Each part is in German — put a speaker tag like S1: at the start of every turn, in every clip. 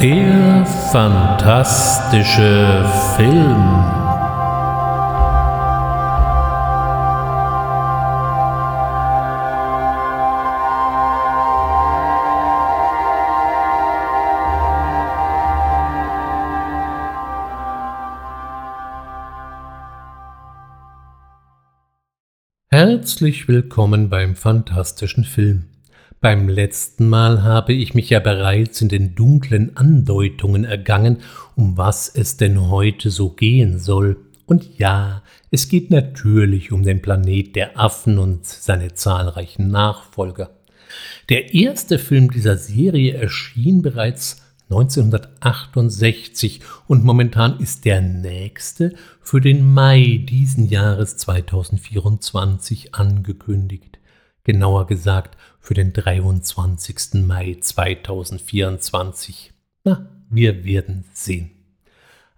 S1: Der fantastische Film. Herzlich willkommen beim fantastischen Film. Beim letzten Mal habe ich mich ja bereits in den dunklen Andeutungen ergangen, um was es denn heute so gehen soll. Und ja, es geht natürlich um den Planet der Affen und seine zahlreichen Nachfolger. Der erste Film dieser Serie erschien bereits 1968 und momentan ist der nächste für den Mai diesen Jahres 2024 angekündigt. Genauer gesagt für den 23. Mai 2024. Na, wir werden sehen.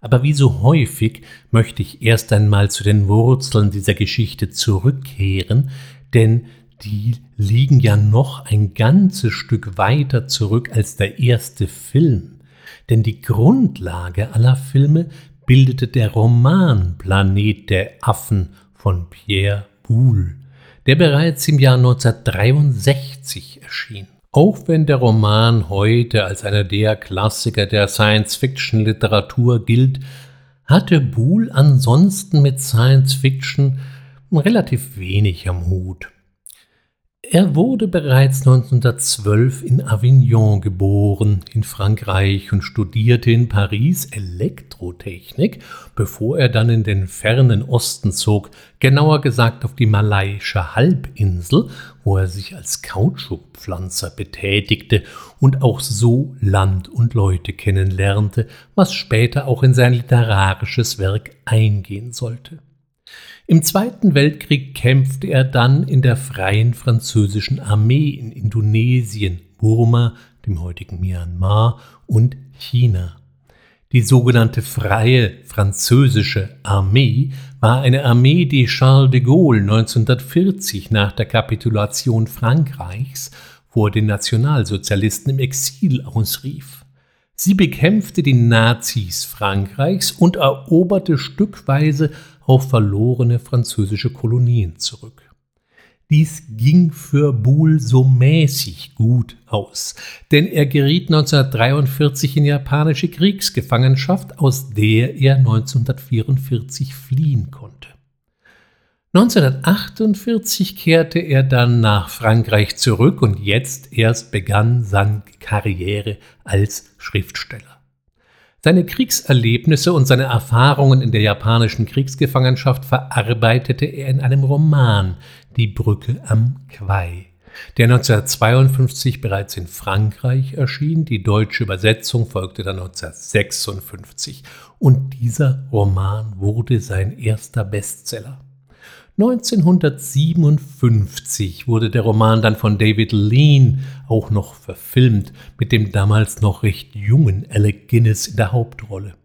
S1: Aber wie so häufig möchte ich erst einmal zu den Wurzeln dieser Geschichte zurückkehren, denn die liegen ja noch ein ganzes Stück weiter zurück als der erste Film. Denn die Grundlage aller Filme bildete der Roman Planet der Affen von Pierre Boulle der bereits im Jahr 1963 erschien. Auch wenn der Roman heute als einer der Klassiker der Science-Fiction-Literatur gilt, hatte Boole ansonsten mit Science-Fiction relativ wenig am Hut. Er wurde bereits 1912 in Avignon geboren, in Frankreich, und studierte in Paris Elektrotechnik, bevor er dann in den fernen Osten zog, genauer gesagt auf die malaiische Halbinsel, wo er sich als Kautschukpflanzer betätigte und auch so Land und Leute kennenlernte, was später auch in sein literarisches Werk eingehen sollte. Im Zweiten Weltkrieg kämpfte er dann in der Freien Französischen Armee in Indonesien, Burma, dem heutigen Myanmar und China. Die sogenannte Freie Französische Armee war eine Armee, die Charles de Gaulle 1940 nach der Kapitulation Frankreichs vor den Nationalsozialisten im Exil ausrief. Sie bekämpfte die Nazis Frankreichs und eroberte stückweise auf verlorene französische Kolonien zurück. Dies ging für Boule so mäßig gut aus, denn er geriet 1943 in japanische Kriegsgefangenschaft, aus der er 1944 fliehen konnte. 1948 kehrte er dann nach Frankreich zurück und jetzt erst begann seine Karriere als Schriftsteller. Seine Kriegserlebnisse und seine Erfahrungen in der japanischen Kriegsgefangenschaft verarbeitete er in einem Roman Die Brücke am Quai, der 1952 bereits in Frankreich erschien, die deutsche Übersetzung folgte dann 1956 und dieser Roman wurde sein erster Bestseller. 1957 wurde der Roman dann von David Lean auch noch verfilmt, mit dem damals noch recht jungen Alec Guinness in der Hauptrolle.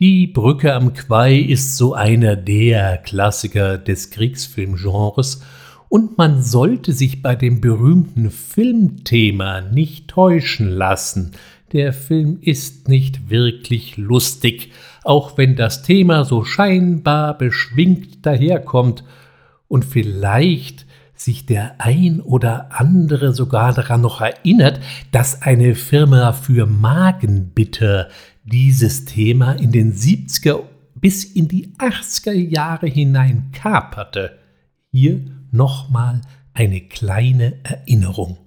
S1: Die Brücke am Quai ist so einer der Klassiker des Kriegsfilmgenres und man sollte sich bei dem berühmten Filmthema nicht täuschen lassen. Der Film ist nicht wirklich lustig, auch wenn das Thema so scheinbar beschwingt daherkommt und vielleicht sich der ein oder andere sogar daran noch erinnert, dass eine Firma für Magenbitter dieses Thema in den 70er bis in die 80er Jahre hinein kaperte. Hier nochmal eine kleine Erinnerung.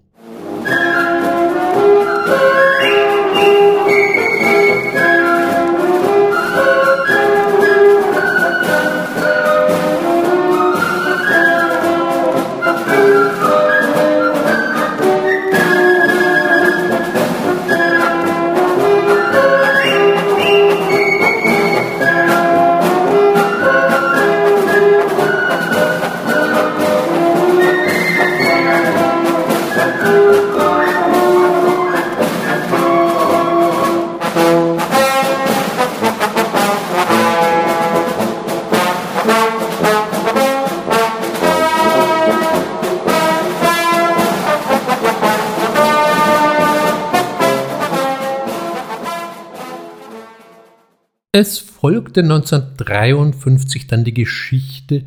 S1: Es folgte 1953 dann die Geschichte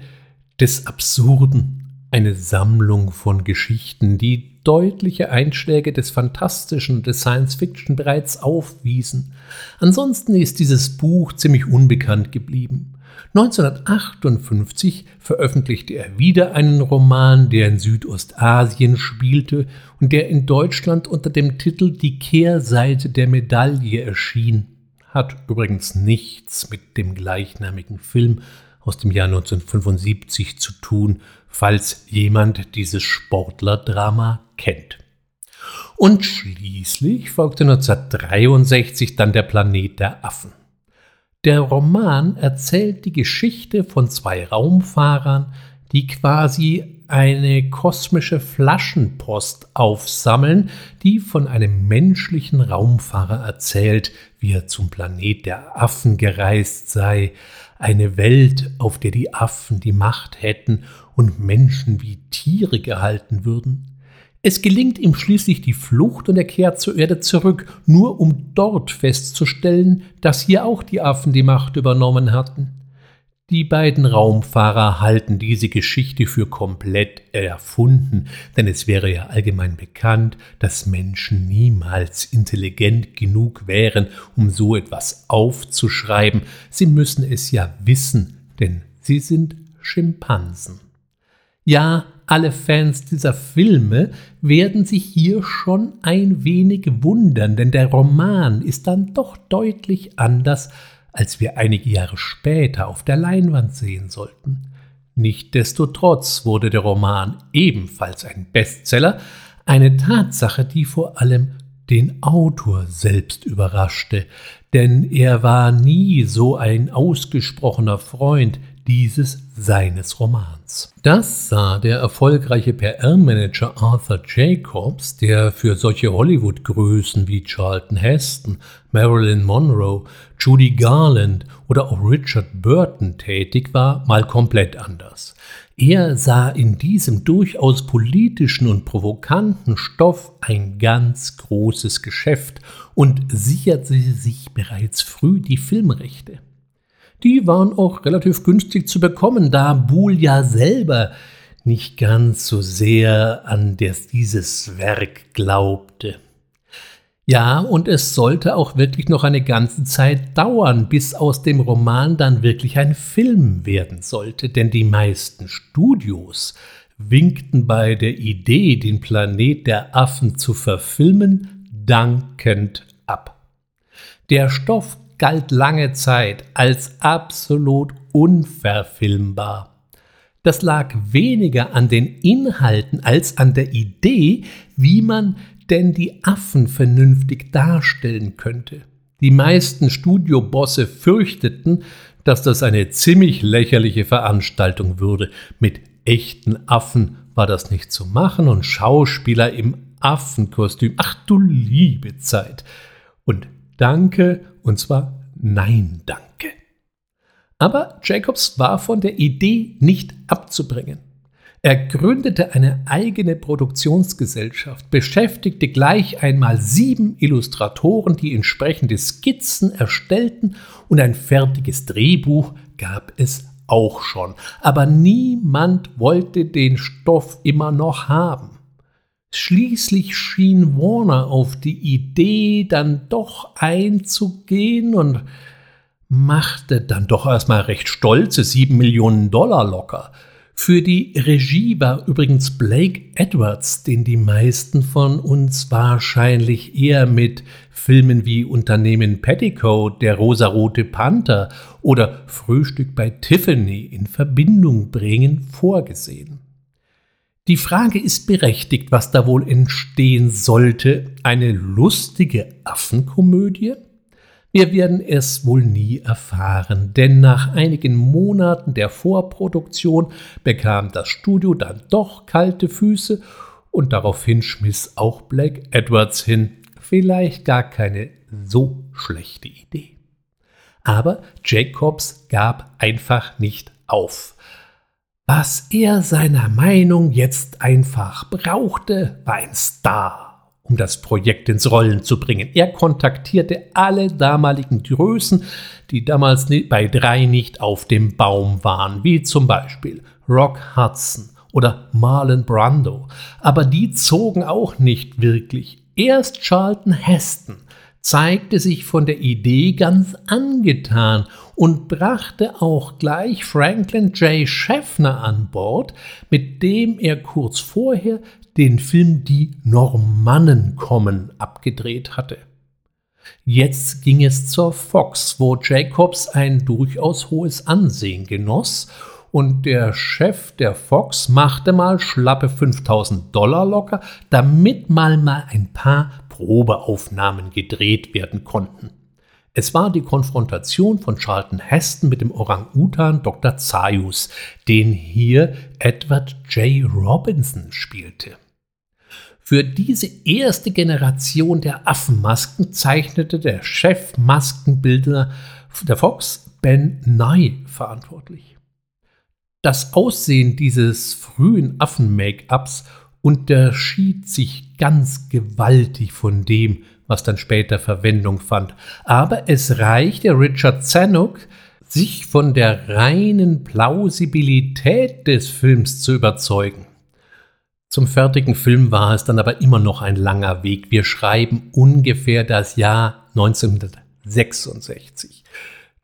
S1: des Absurden, eine Sammlung von Geschichten, die deutliche Einschläge des Fantastischen und des Science Fiction bereits aufwiesen. Ansonsten ist dieses Buch ziemlich unbekannt geblieben. 1958 veröffentlichte er wieder einen Roman, der in Südostasien spielte und der in Deutschland unter dem Titel Die Kehrseite der Medaille erschien hat übrigens nichts mit dem gleichnamigen Film aus dem Jahr 1975 zu tun, falls jemand dieses Sportlerdrama kennt. Und schließlich folgte 1963 dann der Planet der Affen. Der Roman erzählt die Geschichte von zwei Raumfahrern, die quasi eine kosmische Flaschenpost aufsammeln, die von einem menschlichen Raumfahrer erzählt, wie er zum Planet der Affen gereist sei, eine Welt, auf der die Affen die Macht hätten und Menschen wie Tiere gehalten würden. Es gelingt ihm schließlich die Flucht und er kehrt zur Erde zurück, nur um dort festzustellen, dass hier auch die Affen die Macht übernommen hatten. Die beiden Raumfahrer halten diese Geschichte für komplett erfunden, denn es wäre ja allgemein bekannt, dass Menschen niemals intelligent genug wären, um so etwas aufzuschreiben. Sie müssen es ja wissen, denn sie sind Schimpansen. Ja, alle Fans dieser Filme werden sich hier schon ein wenig wundern, denn der Roman ist dann doch deutlich anders als wir einige Jahre später auf der Leinwand sehen sollten. Nichtsdestotrotz wurde der Roman ebenfalls ein Bestseller, eine Tatsache, die vor allem den Autor selbst überraschte, denn er war nie so ein ausgesprochener Freund dieses seines Romans. Das sah der erfolgreiche PR-Manager Arthur Jacobs, der für solche Hollywood-Größen wie Charlton Heston, Marilyn Monroe, Judy Garland oder auch Richard Burton tätig war, mal komplett anders. Er sah in diesem durchaus politischen und provokanten Stoff ein ganz großes Geschäft und sicherte sich bereits früh die Filmrechte. Die waren auch relativ günstig zu bekommen, da Buhl ja selber nicht ganz so sehr an das, dieses Werk glaubte. Ja, und es sollte auch wirklich noch eine ganze Zeit dauern, bis aus dem Roman dann wirklich ein Film werden sollte, denn die meisten Studios winkten bei der Idee, den Planet der Affen zu verfilmen, dankend ab. Der Stoff galt lange Zeit als absolut unverfilmbar. Das lag weniger an den Inhalten als an der Idee, wie man denn die Affen vernünftig darstellen könnte. Die meisten Studiobosse fürchteten, dass das eine ziemlich lächerliche Veranstaltung würde. Mit echten Affen war das nicht zu machen und Schauspieler im Affenkostüm. Ach du liebe Zeit. Und danke und zwar Nein, danke. Aber Jacobs war von der Idee nicht abzubringen. Er gründete eine eigene Produktionsgesellschaft, beschäftigte gleich einmal sieben Illustratoren, die entsprechende Skizzen erstellten, und ein fertiges Drehbuch gab es auch schon. Aber niemand wollte den Stoff immer noch haben. Schließlich schien Warner auf die Idee dann doch einzugehen und machte dann doch erstmal recht stolze sieben Millionen Dollar locker. Für die Regie war übrigens Blake Edwards, den die meisten von uns wahrscheinlich eher mit Filmen wie Unternehmen Petticoat, Der rosarote Panther oder Frühstück bei Tiffany in Verbindung bringen, vorgesehen. Die Frage ist berechtigt, was da wohl entstehen sollte. Eine lustige Affenkomödie? Wir werden es wohl nie erfahren, denn nach einigen Monaten der Vorproduktion bekam das Studio dann doch kalte Füße und daraufhin schmiss auch Black Edwards hin. Vielleicht gar keine so schlechte Idee. Aber Jacobs gab einfach nicht auf. Was er seiner Meinung jetzt einfach brauchte, war ein Star. um das Projekt ins Rollen zu bringen. Er kontaktierte alle damaligen Größen, die damals bei drei nicht auf dem Baum waren, wie zum Beispiel Rock Hudson oder Marlon Brando. Aber die zogen auch nicht wirklich. Erst Charlton Heston zeigte sich von der Idee ganz angetan und brachte auch gleich Franklin J. Schaffner an Bord, mit dem er kurz vorher den Film Die Normannen kommen abgedreht hatte. Jetzt ging es zur Fox, wo Jacobs ein durchaus hohes Ansehen genoss und der Chef der Fox machte mal schlappe 5000 Dollar locker, damit mal mal ein paar Probeaufnahmen gedreht werden konnten. Es war die Konfrontation von Charlton Heston mit dem Orang-Utan Dr. Zayus, den hier Edward J. Robinson spielte. Für diese erste Generation der Affenmasken zeichnete der Chef Maskenbildner der Fox Ben Nye verantwortlich. Das Aussehen dieses frühen Affen-Make-ups unterschied sich ganz gewaltig von dem, was dann später Verwendung fand. Aber es reichte Richard Zanuck, sich von der reinen Plausibilität des Films zu überzeugen. Zum fertigen Film war es dann aber immer noch ein langer Weg. Wir schreiben ungefähr das Jahr 1966.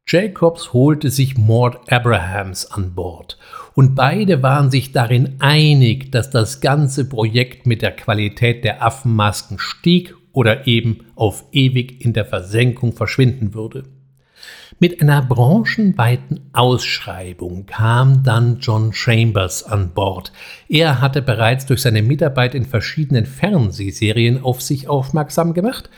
S1: Jacobs holte sich Mort Abrahams an Bord und beide waren sich darin einig, dass das ganze Projekt mit der Qualität der Affenmasken stieg oder eben auf ewig in der Versenkung verschwinden würde. Mit einer branchenweiten Ausschreibung kam dann John Chambers an Bord. Er hatte bereits durch seine Mitarbeit in verschiedenen Fernsehserien auf sich aufmerksam gemacht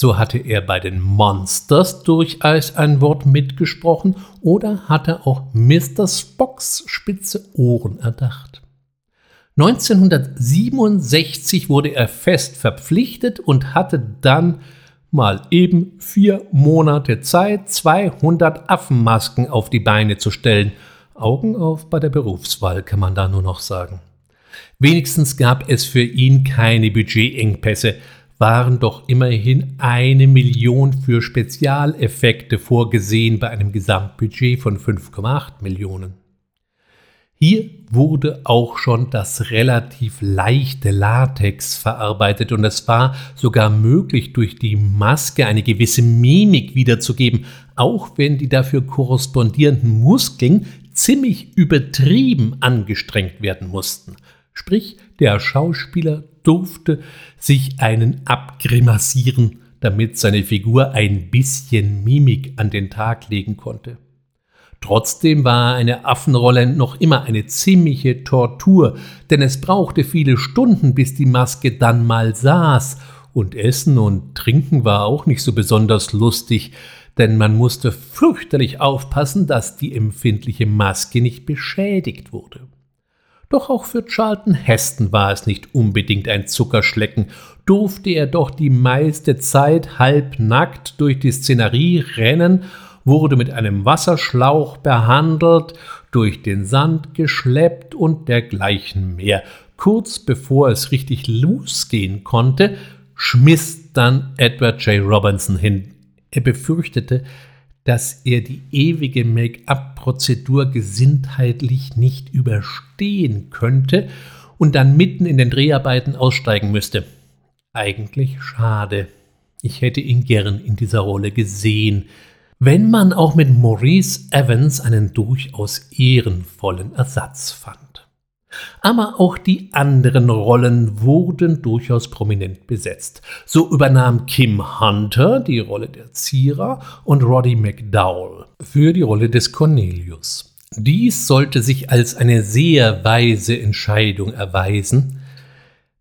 S1: so hatte er bei den Monsters durchaus ein Wort mitgesprochen oder hatte auch Mr. Spocks spitze Ohren erdacht. 1967 wurde er fest verpflichtet und hatte dann mal eben vier Monate Zeit, 200 Affenmasken auf die Beine zu stellen. Augen auf bei der Berufswahl, kann man da nur noch sagen. Wenigstens gab es für ihn keine Budgetengpässe waren doch immerhin eine Million für Spezialeffekte vorgesehen bei einem Gesamtbudget von 5,8 Millionen. Hier wurde auch schon das relativ leichte Latex verarbeitet und es war sogar möglich, durch die Maske eine gewisse Mimik wiederzugeben, auch wenn die dafür korrespondierenden Muskeln ziemlich übertrieben angestrengt werden mussten. Sprich, der Schauspieler durfte sich einen abgrimassieren, damit seine Figur ein bisschen Mimik an den Tag legen konnte. Trotzdem war eine Affenrolle noch immer eine ziemliche Tortur, denn es brauchte viele Stunden, bis die Maske dann mal saß, und Essen und Trinken war auch nicht so besonders lustig, denn man musste fürchterlich aufpassen, dass die empfindliche Maske nicht beschädigt wurde. Doch auch für Charlton Heston war es nicht unbedingt ein Zuckerschlecken, durfte er doch die meiste Zeit halbnackt durch die Szenerie rennen, wurde mit einem Wasserschlauch behandelt, durch den Sand geschleppt und dergleichen mehr. Kurz bevor es richtig losgehen konnte, schmiss dann Edward J. Robinson hin. Er befürchtete, dass er die ewige Make-up-Prozedur gesundheitlich nicht überstehen könnte und dann mitten in den Dreharbeiten aussteigen müsste. Eigentlich schade. Ich hätte ihn gern in dieser Rolle gesehen, wenn man auch mit Maurice Evans einen durchaus ehrenvollen Ersatz fand. Aber auch die anderen Rollen wurden durchaus prominent besetzt. So übernahm Kim Hunter die Rolle der Zierer und Roddy McDowell für die Rolle des Cornelius. Dies sollte sich als eine sehr weise Entscheidung erweisen.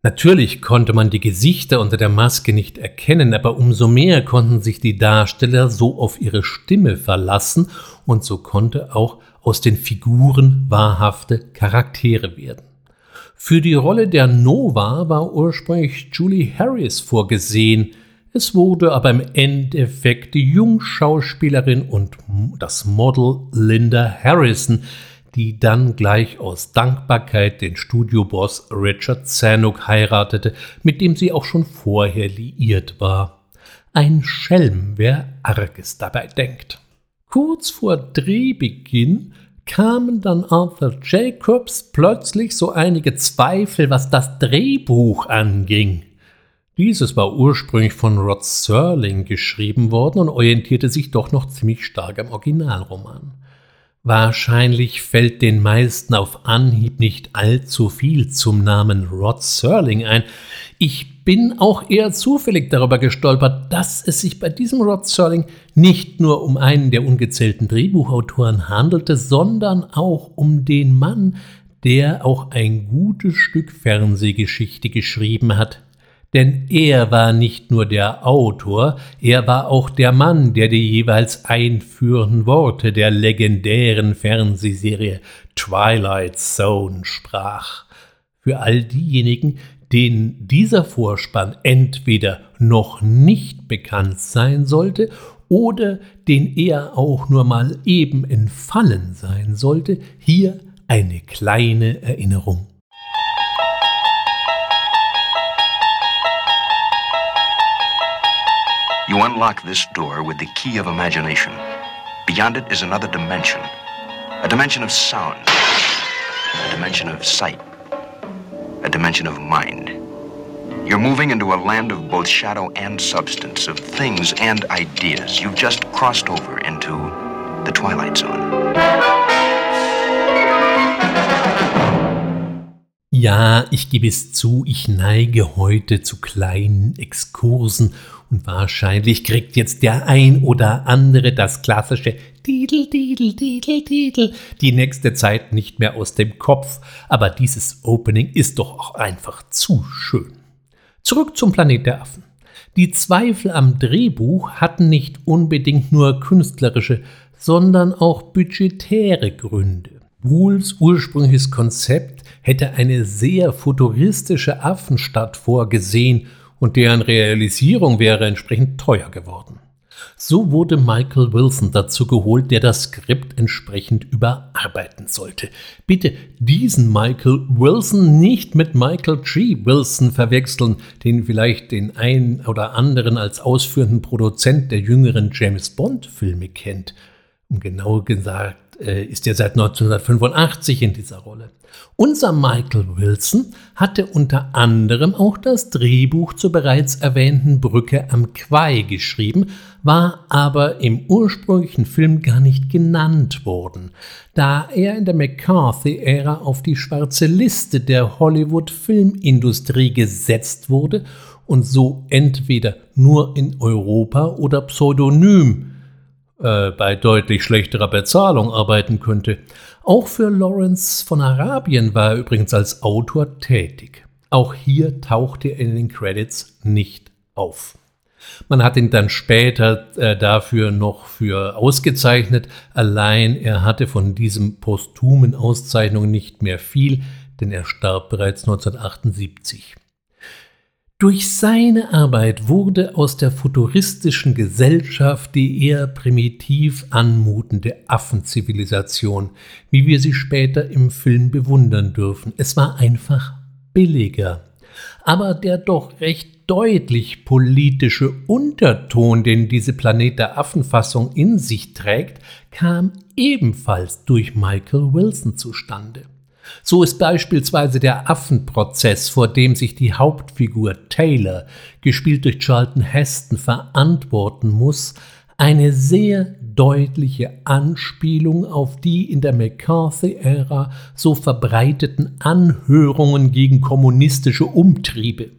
S1: Natürlich konnte man die Gesichter unter der Maske nicht erkennen, aber umso mehr konnten sich die Darsteller so auf ihre Stimme verlassen und so konnte auch aus den Figuren wahrhafte Charaktere werden. Für die Rolle der Nova war ursprünglich Julie Harris vorgesehen, es wurde aber im Endeffekt die Jungschauspielerin und das Model Linda Harrison, die dann gleich aus Dankbarkeit den Studioboss Richard Zanuck heiratete, mit dem sie auch schon vorher liiert war. Ein Schelm, wer Arges dabei denkt. Kurz vor Drehbeginn kamen dann Arthur Jacobs plötzlich so einige Zweifel, was das Drehbuch anging. Dieses war ursprünglich von Rod Serling geschrieben worden und orientierte sich doch noch ziemlich stark am Originalroman. Wahrscheinlich fällt den meisten auf Anhieb nicht allzu viel zum Namen Rod Serling ein. Ich bin auch eher zufällig darüber gestolpert, dass es sich bei diesem Rod Serling nicht nur um einen der ungezählten Drehbuchautoren handelte, sondern auch um den Mann, der auch ein gutes Stück Fernsehgeschichte geschrieben hat, denn er war nicht nur der Autor, er war auch der Mann, der die jeweils einführenden Worte der legendären Fernsehserie Twilight Zone sprach. Für all diejenigen, denen dieser Vorspann entweder noch nicht bekannt sein sollte oder den er auch nur mal eben entfallen sein sollte, hier eine kleine Erinnerung.
S2: You unlock this door with the key of imagination. Beyond it is another dimension. A dimension of sound. A dimension of sight. A dimension of mind. You're moving into a land of both shadow and substance, of things and ideas. You've just crossed over into the Twilight Zone.
S1: Ja, ich gebe es zu, ich neige heute zu kleinen Exkursen und wahrscheinlich kriegt jetzt der ein oder andere das klassische Titel, Titel, Titel, Titel die nächste Zeit nicht mehr aus dem Kopf, aber dieses Opening ist doch auch einfach zu schön. Zurück zum Planet der Affen. Die Zweifel am Drehbuch hatten nicht unbedingt nur künstlerische, sondern auch budgetäre Gründe. Wools ursprüngliches Konzept hätte eine sehr futuristische Affenstadt vorgesehen und deren Realisierung wäre entsprechend teuer geworden. So wurde Michael Wilson dazu geholt, der das Skript entsprechend überarbeiten sollte. Bitte diesen Michael Wilson nicht mit Michael G. Wilson verwechseln, den vielleicht den einen oder anderen als ausführenden Produzent der jüngeren James Bond-Filme kennt. Um genau gesagt ist er seit 1985 in dieser Rolle. Unser Michael Wilson hatte unter anderem auch das Drehbuch zur bereits erwähnten Brücke am Quai geschrieben, war aber im ursprünglichen Film gar nicht genannt worden, da er in der McCarthy-Ära auf die schwarze Liste der Hollywood-Filmindustrie gesetzt wurde und so entweder nur in Europa oder pseudonym äh, bei deutlich schlechterer Bezahlung arbeiten könnte. Auch für Lawrence von Arabien war er übrigens als Autor tätig. Auch hier tauchte er in den Credits nicht auf. Man hat ihn dann später äh, dafür noch für ausgezeichnet, allein er hatte von diesem posthumen Auszeichnung nicht mehr viel, denn er starb bereits 1978. Durch seine Arbeit wurde aus der futuristischen Gesellschaft die eher primitiv anmutende Affenzivilisation, wie wir sie später im Film bewundern dürfen. Es war einfach billiger. Aber der doch recht deutlich politische Unterton, den diese Planet der Affenfassung in sich trägt, kam ebenfalls durch Michael Wilson zustande. So ist beispielsweise der Affenprozess, vor dem sich die Hauptfigur Taylor, gespielt durch Charlton Heston, verantworten muss, eine sehr deutliche Anspielung auf die in der McCarthy-Ära so verbreiteten Anhörungen gegen kommunistische Umtriebe.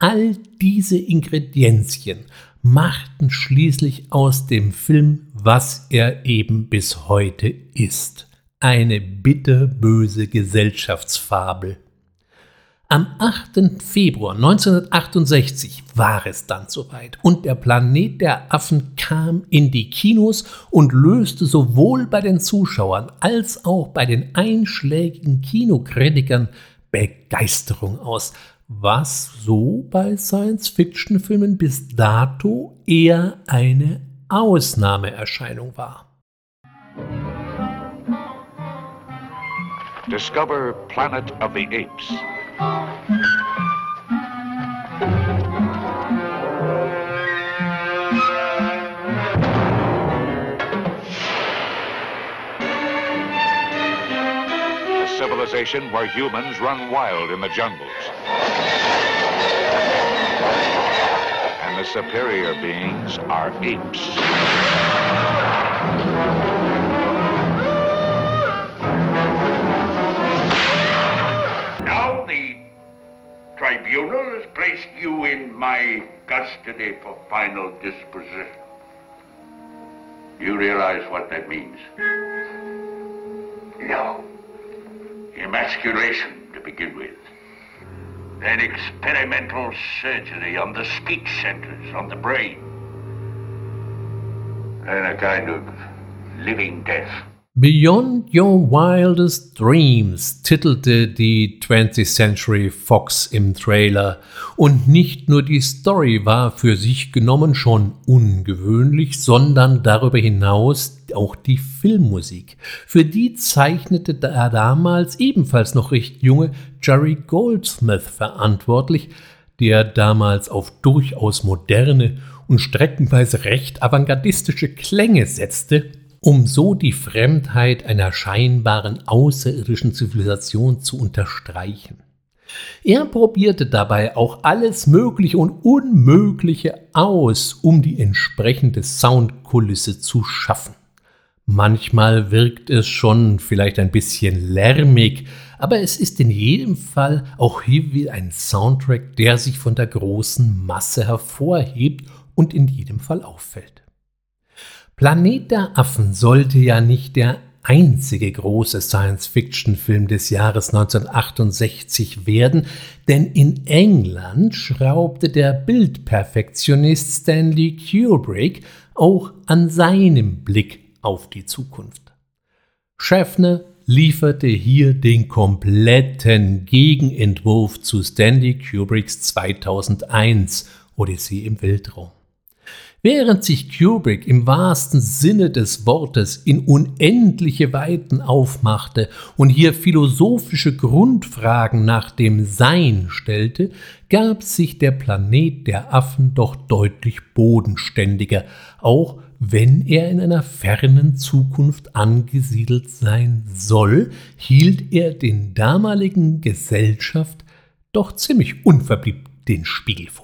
S1: All diese Ingredienzien machten schließlich aus dem Film, was er eben bis heute ist eine bitterböse Gesellschaftsfabel. Am 8. Februar 1968 war es dann soweit und der Planet der Affen kam in die Kinos und löste sowohl bei den Zuschauern als auch bei den einschlägigen Kinokritikern Begeisterung aus, was so bei Science-Fiction-Filmen bis dato eher eine Ausnahmeerscheinung war.
S3: Discover Planet of the Apes. A civilization where humans run wild in the jungles. And the superior beings are apes.
S4: Tribunal has placed you in my custody for final disposition. You realize what that means? No. Emasculation to begin with. Then experimental surgery on the speech centers, on the brain. And a kind of living death.
S1: Beyond Your Wildest Dreams titelte die 20th Century Fox im Trailer. Und nicht nur die Story war für sich genommen schon ungewöhnlich, sondern darüber hinaus auch die Filmmusik. Für die zeichnete der damals ebenfalls noch recht junge Jerry Goldsmith verantwortlich, der damals auf durchaus moderne und streckenweise recht avantgardistische Klänge setzte um so die Fremdheit einer scheinbaren außerirdischen Zivilisation zu unterstreichen. Er probierte dabei auch alles Mögliche und Unmögliche aus, um die entsprechende Soundkulisse zu schaffen. Manchmal wirkt es schon vielleicht ein bisschen lärmig, aber es ist in jedem Fall auch hier wie ein Soundtrack, der sich von der großen Masse hervorhebt und in jedem Fall auffällt. Planet der Affen sollte ja nicht der einzige große Science-Fiction-Film des Jahres 1968 werden, denn in England schraubte der Bildperfektionist Stanley Kubrick auch an seinem Blick auf die Zukunft. Schaffner lieferte hier den kompletten Gegenentwurf zu Stanley Kubricks 2001 Odyssee im Weltraum. Während sich Kubrick im wahrsten Sinne des Wortes in unendliche Weiten aufmachte und hier philosophische Grundfragen nach dem Sein stellte, gab sich der Planet der Affen doch deutlich bodenständiger, auch wenn er in einer fernen Zukunft angesiedelt sein soll, hielt er den damaligen Gesellschaft doch ziemlich unverbliebt den Spiegel vor.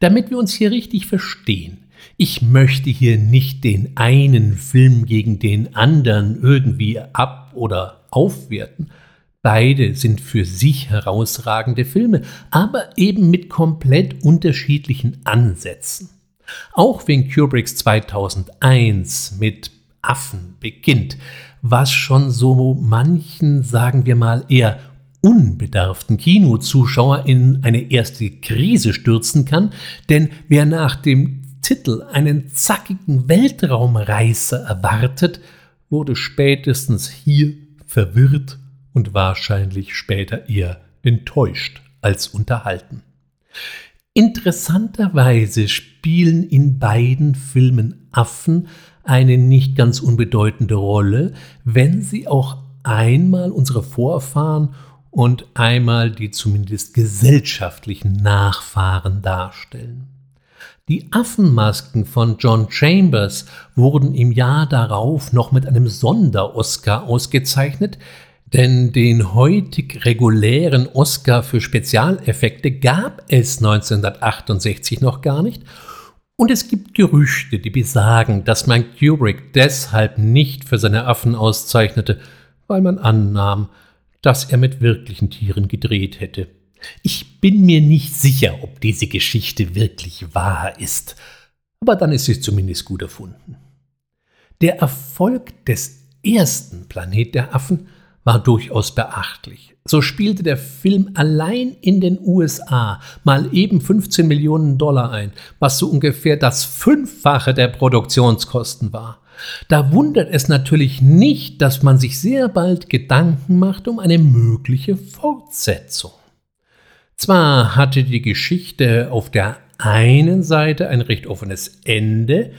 S1: Damit wir uns hier richtig verstehen, ich möchte hier nicht den einen Film gegen den anderen irgendwie ab oder aufwerten. Beide sind für sich herausragende Filme, aber eben mit komplett unterschiedlichen Ansätzen. Auch wenn Kubricks 2001 mit Affen beginnt, was schon so manchen, sagen wir mal, eher unbedarften Kinozuschauer in eine erste Krise stürzen kann, denn wer nach dem Titel einen zackigen Weltraumreißer erwartet, wurde spätestens hier verwirrt und wahrscheinlich später eher enttäuscht als unterhalten. Interessanterweise spielen in beiden Filmen Affen eine nicht ganz unbedeutende Rolle, wenn sie auch einmal unsere Vorfahren und einmal die zumindest gesellschaftlichen Nachfahren darstellen. Die Affenmasken von John Chambers wurden im Jahr darauf noch mit einem Sonder-Oscar ausgezeichnet, denn den heutig regulären Oscar für Spezialeffekte gab es 1968 noch gar nicht und es gibt Gerüchte, die besagen, dass man Kubrick deshalb nicht für seine Affen auszeichnete, weil man annahm, dass er mit wirklichen Tieren gedreht hätte. Ich bin mir nicht sicher, ob diese Geschichte wirklich wahr ist, aber dann ist sie zumindest gut erfunden. Der Erfolg des ersten Planet der Affen war durchaus beachtlich. So spielte der Film allein in den USA mal eben 15 Millionen Dollar ein, was so ungefähr das Fünffache der Produktionskosten war. Da wundert es natürlich nicht, dass man sich sehr bald Gedanken macht um eine mögliche Fortsetzung. Zwar hatte die Geschichte auf der einen Seite ein recht offenes Ende,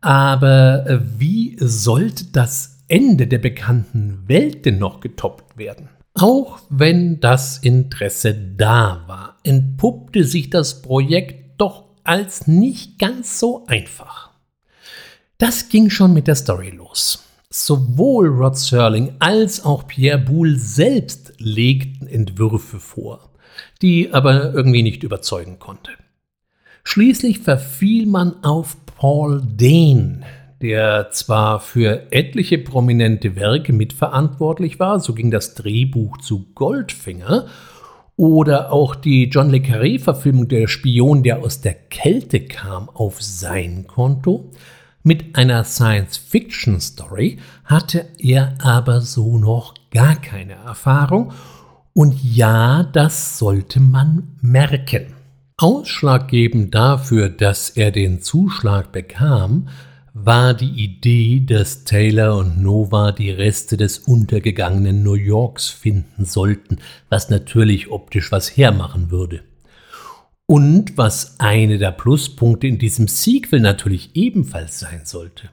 S1: aber wie sollte das Ende der bekannten Welt denn noch getoppt werden? Auch wenn das Interesse da war, entpuppte sich das Projekt doch als nicht ganz so einfach. Das ging schon mit der Story los. Sowohl Rod Serling als auch Pierre Boulle selbst legten Entwürfe vor, die aber irgendwie nicht überzeugen konnte. Schließlich verfiel man auf Paul Dane, der zwar für etliche prominente Werke mitverantwortlich war, so ging das Drehbuch zu Goldfinger, oder auch die John Le Carré-Verfilmung Der Spion, der aus der Kälte kam, auf sein Konto. Mit einer Science-Fiction-Story hatte er aber so noch gar keine Erfahrung. Und ja, das sollte man merken. Ausschlaggebend dafür, dass er den Zuschlag bekam, war die Idee, dass Taylor und Nova die Reste des untergegangenen New Yorks finden sollten, was natürlich optisch was hermachen würde. Und was eine der Pluspunkte in diesem Sequel natürlich ebenfalls sein sollte.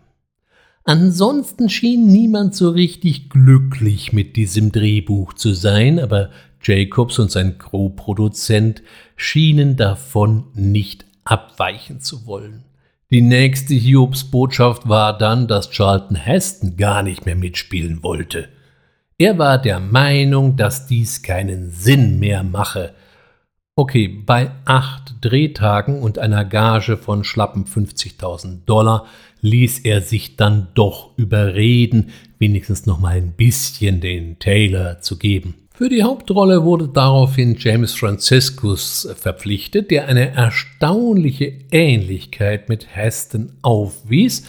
S1: Ansonsten schien niemand so richtig glücklich mit diesem Drehbuch zu sein, aber Jacobs und sein Co-Produzent schienen davon nicht abweichen zu wollen. Die nächste Hiobs-Botschaft war dann, dass Charlton Heston gar nicht mehr mitspielen wollte. Er war der Meinung, dass dies keinen Sinn mehr mache. Okay, bei acht Drehtagen und einer Gage von schlappen 50.000 Dollar ließ er sich dann doch überreden, wenigstens noch mal ein bisschen den Taylor zu geben. Für die Hauptrolle wurde daraufhin James Franciscus verpflichtet, der eine erstaunliche Ähnlichkeit mit Heston aufwies,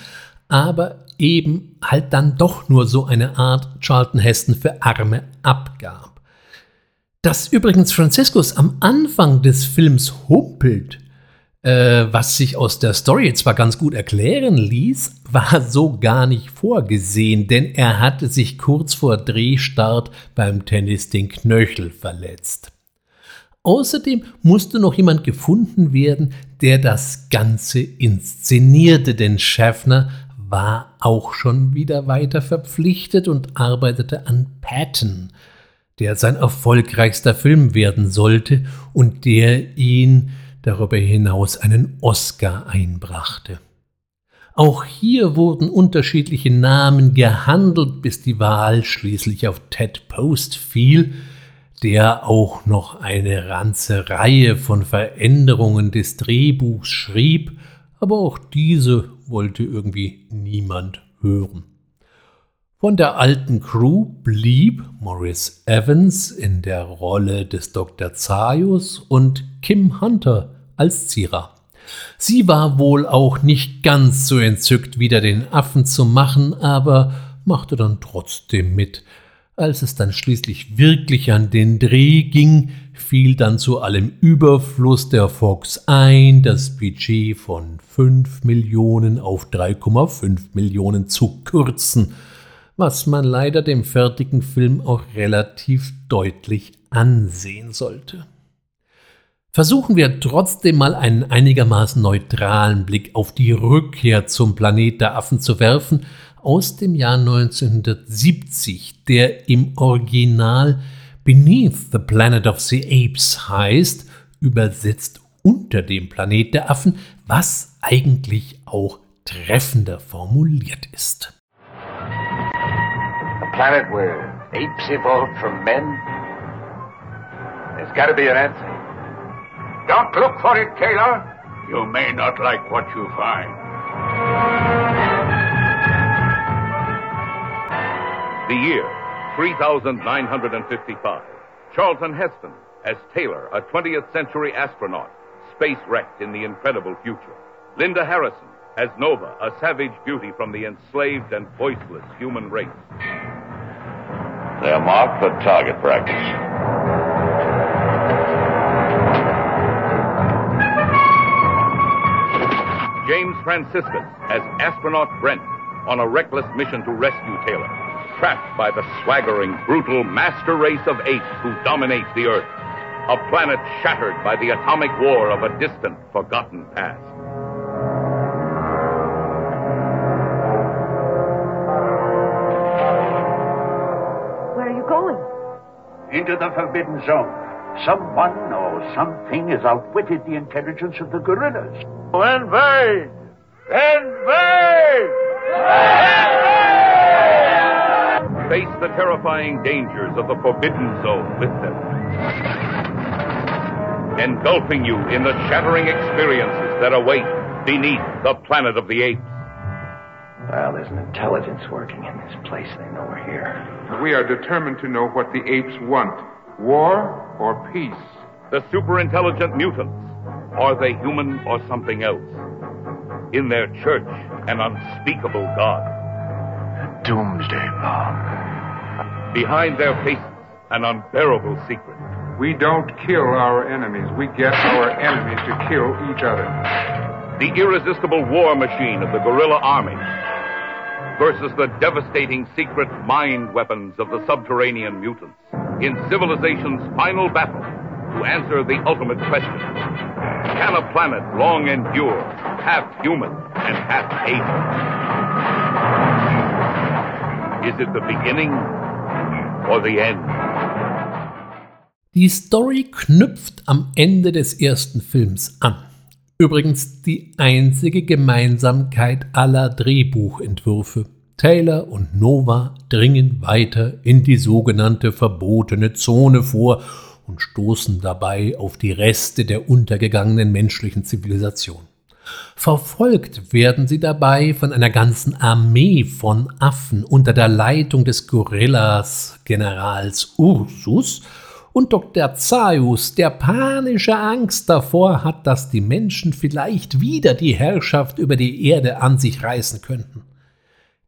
S1: aber eben halt dann doch nur so eine Art Charlton Heston für Arme abgab. Dass übrigens Franciscus am Anfang des Films humpelt, äh, was sich aus der Story zwar ganz gut erklären ließ, war so gar nicht vorgesehen, denn er hatte sich kurz vor Drehstart beim Tennis den Knöchel verletzt. Außerdem musste noch jemand gefunden werden, der das Ganze inszenierte, denn Schaffner war auch schon wieder weiter verpflichtet und arbeitete an Patton, der sein erfolgreichster Film werden sollte und der ihn darüber hinaus einen Oscar einbrachte. Auch hier wurden unterschiedliche Namen gehandelt, bis die Wahl schließlich auf Ted Post fiel, der auch noch eine ganze Reihe von Veränderungen des Drehbuchs schrieb, aber auch diese wollte irgendwie niemand hören. Von der alten Crew blieb Maurice Evans in der Rolle des Dr. Zaius und Kim Hunter als Zierer. Sie war wohl auch nicht ganz so entzückt, wieder den Affen zu machen, aber machte dann trotzdem mit. Als es dann schließlich wirklich an den Dreh ging, fiel dann zu allem Überfluss der Fox ein, das Budget von 5 Millionen auf 3,5 Millionen zu kürzen – was man leider dem fertigen Film auch relativ deutlich ansehen sollte. Versuchen wir trotzdem mal einen einigermaßen neutralen Blick auf die Rückkehr zum Planet der Affen zu werfen aus dem Jahr 1970, der im Original Beneath the Planet of the Apes heißt, übersetzt unter dem Planet der Affen, was eigentlich auch treffender formuliert ist.
S4: Planet where apes evolved from men? There's got to be an answer. Don't look for it, Taylor. You may not like what you find.
S3: The year 3955. Charlton Heston as Taylor, a 20th century astronaut, space wrecked in the incredible future. Linda Harrison as Nova, a savage beauty from the enslaved and voiceless human race.
S4: They're marked for target practice.
S3: James Franciscus as astronaut Brent on a reckless mission to rescue Taylor, trapped by the swaggering, brutal master race of apes who dominate the Earth, a planet shattered by the atomic war of a distant, forgotten past.
S4: Into the Forbidden Zone. Someone or something has outwitted the intelligence of the gorillas. Oh, Invade! Invade!
S3: Face the terrifying dangers of the Forbidden Zone with them. Engulfing you in the shattering experiences that await beneath the planet of the apes.
S5: Well, there's an intelligence working in this place. They know we're here.
S6: We are determined to know what the apes want war or peace.
S3: The superintelligent mutants. Are they human or something else? In their church, an unspeakable God.
S2: A doomsday bomb.
S3: Behind their faces, an unbearable secret.
S6: We don't kill our enemies. We get our enemies to kill each other.
S3: The irresistible war machine of the guerrilla army versus the devastating secret mind weapons of the subterranean mutants in civilization's final battle to answer the ultimate question. Can a planet long endure, half human and half alien? Is it the beginning or the end?
S1: Die Story knüpft am Ende des ersten Films an. Übrigens die einzige Gemeinsamkeit aller Drehbuchentwürfe. Taylor und Nova dringen weiter in die sogenannte verbotene Zone vor und stoßen dabei auf die Reste der untergegangenen menschlichen Zivilisation. Verfolgt werden sie dabei von einer ganzen Armee von Affen unter der Leitung des Gorillas Generals Ursus und Dr. Zaius, der panische Angst davor hat, dass die Menschen vielleicht wieder die Herrschaft über die Erde an sich reißen könnten.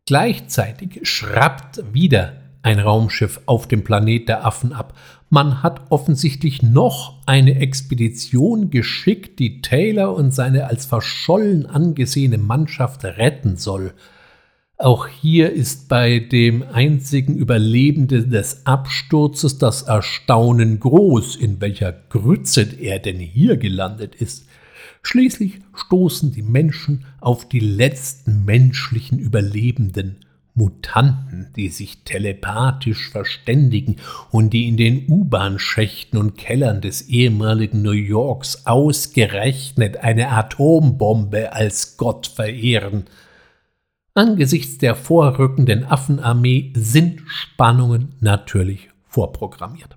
S1: Gleichzeitig schrappt wieder ein Raumschiff auf dem Planet der Affen ab. Man hat offensichtlich noch eine Expedition geschickt, die Taylor und seine als verschollen angesehene Mannschaft retten soll. Auch hier ist bei dem einzigen Überlebenden des Absturzes das Erstaunen groß, in welcher Grütze er denn hier gelandet ist. Schließlich stoßen die Menschen auf die letzten menschlichen Überlebenden, Mutanten, die sich telepathisch verständigen und die in den U-Bahn-Schächten und Kellern des ehemaligen New Yorks ausgerechnet eine Atombombe als Gott verehren. Angesichts der vorrückenden Affenarmee sind Spannungen natürlich vorprogrammiert.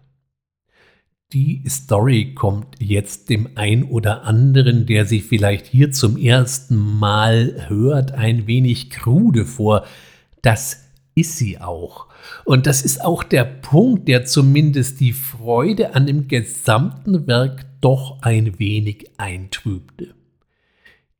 S1: Die Story kommt jetzt dem ein oder anderen, der sie vielleicht hier zum ersten Mal hört, ein wenig krude vor. Das ist sie auch. Und das ist auch der Punkt, der zumindest die Freude an dem gesamten Werk doch ein wenig eintrübte.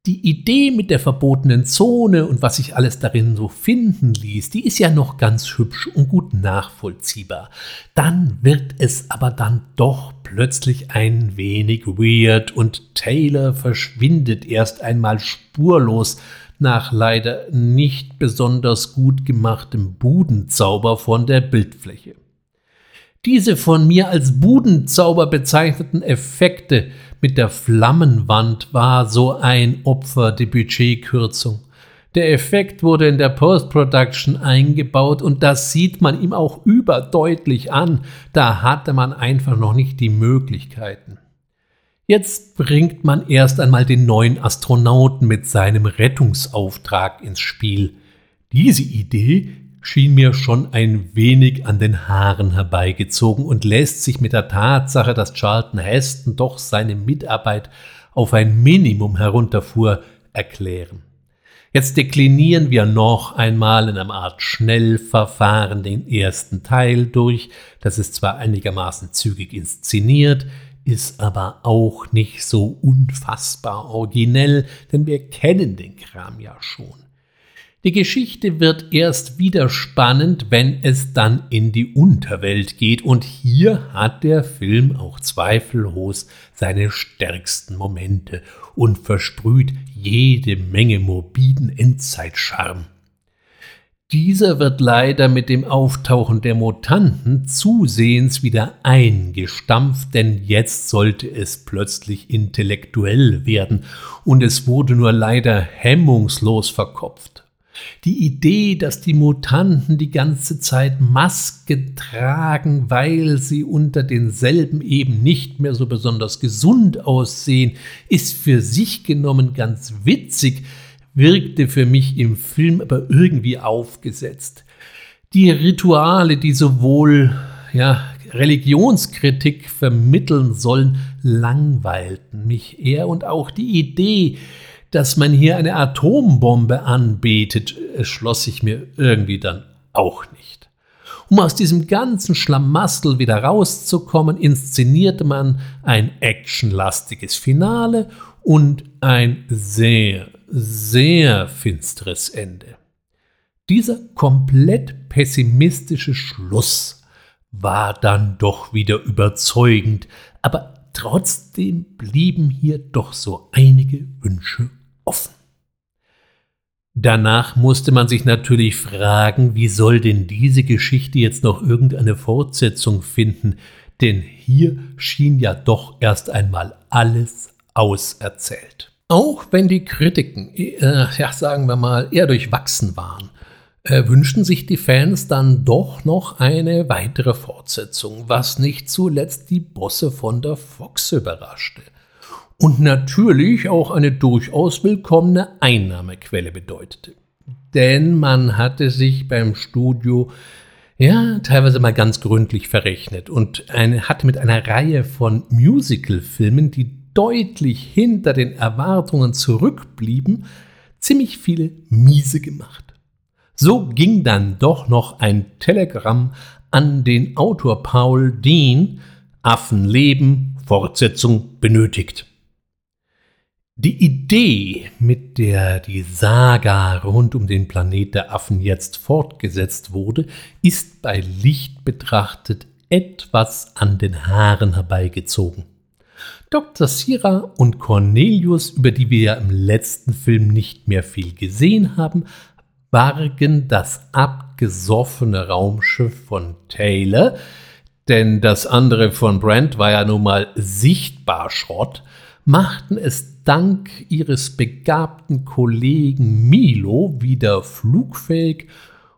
S1: Die Idee mit der verbotenen Zone und was sich alles darin so finden ließ, die ist ja noch ganz hübsch und gut nachvollziehbar. Dann wird es aber dann doch plötzlich ein wenig weird und Taylor verschwindet erst einmal spurlos nach leider nicht besonders gut gemachtem Budenzauber von der Bildfläche. Diese von mir als Budenzauber bezeichneten Effekte mit der Flammenwand war so ein Opfer der Budgetkürzung. Der Effekt wurde in der Post-Production eingebaut und das sieht man ihm auch überdeutlich an. Da hatte man einfach noch nicht die Möglichkeiten. Jetzt bringt man erst einmal den neuen Astronauten mit seinem Rettungsauftrag ins Spiel. Diese Idee schien mir schon ein wenig an den Haaren herbeigezogen und lässt sich mit der Tatsache, dass Charlton Heston doch seine Mitarbeit auf ein Minimum herunterfuhr, erklären. Jetzt deklinieren wir noch einmal in einer Art Schnellverfahren den ersten Teil durch. Das ist zwar einigermaßen zügig inszeniert, ist aber auch nicht so unfassbar originell, denn wir kennen den Kram ja schon. Die Geschichte wird erst wieder spannend, wenn es dann in die Unterwelt geht, und hier hat der Film auch zweifellos seine stärksten Momente und versprüht jede Menge morbiden Endzeitscharm. Dieser wird leider mit dem Auftauchen der Mutanten zusehends wieder eingestampft, denn jetzt sollte es plötzlich intellektuell werden, und es wurde nur leider hemmungslos verkopft. Die Idee, dass die Mutanten die ganze Zeit Maske tragen, weil sie unter denselben eben nicht mehr so besonders gesund aussehen, ist für sich genommen ganz witzig, wirkte für mich im Film aber irgendwie aufgesetzt. Die Rituale, die sowohl ja, Religionskritik vermitteln sollen, langweilten mich eher und auch die Idee, dass man hier eine Atombombe anbetet, schloss sich mir irgendwie dann auch nicht. Um aus diesem ganzen Schlamassel wieder rauszukommen, inszenierte man ein actionlastiges Finale und ein sehr, sehr finsteres Ende. Dieser komplett pessimistische Schluss war dann doch wieder überzeugend, aber trotzdem blieben hier doch so einige Wünsche offen. Danach musste man sich natürlich fragen, wie soll denn diese Geschichte jetzt noch irgendeine Fortsetzung finden, denn hier schien ja doch erst einmal alles auserzählt. Auch wenn die Kritiken, äh, ja sagen wir mal, eher durchwachsen waren, äh, wünschten sich die Fans dann doch noch eine weitere Fortsetzung, was nicht zuletzt die Bosse von der Fox überraschte. Und natürlich auch eine durchaus willkommene Einnahmequelle bedeutete. Denn man hatte sich beim Studio ja, teilweise mal ganz gründlich verrechnet und eine, hatte mit einer Reihe von Musical-Filmen, die deutlich hinter den Erwartungen zurückblieben, ziemlich viele miese gemacht. So ging dann doch noch ein Telegramm an den Autor Paul Dean, Affen leben, Fortsetzung benötigt. Die Idee, mit der die Saga rund um den Planet der Affen jetzt fortgesetzt wurde, ist bei Licht betrachtet etwas an den Haaren herbeigezogen. Dr. Sira und Cornelius, über die wir ja im letzten Film nicht mehr viel gesehen haben, bargen das abgesoffene Raumschiff von Taylor, denn das andere von Brent war ja nun mal sichtbar Schrott, machten es dank ihres begabten Kollegen Milo wieder flugfähig,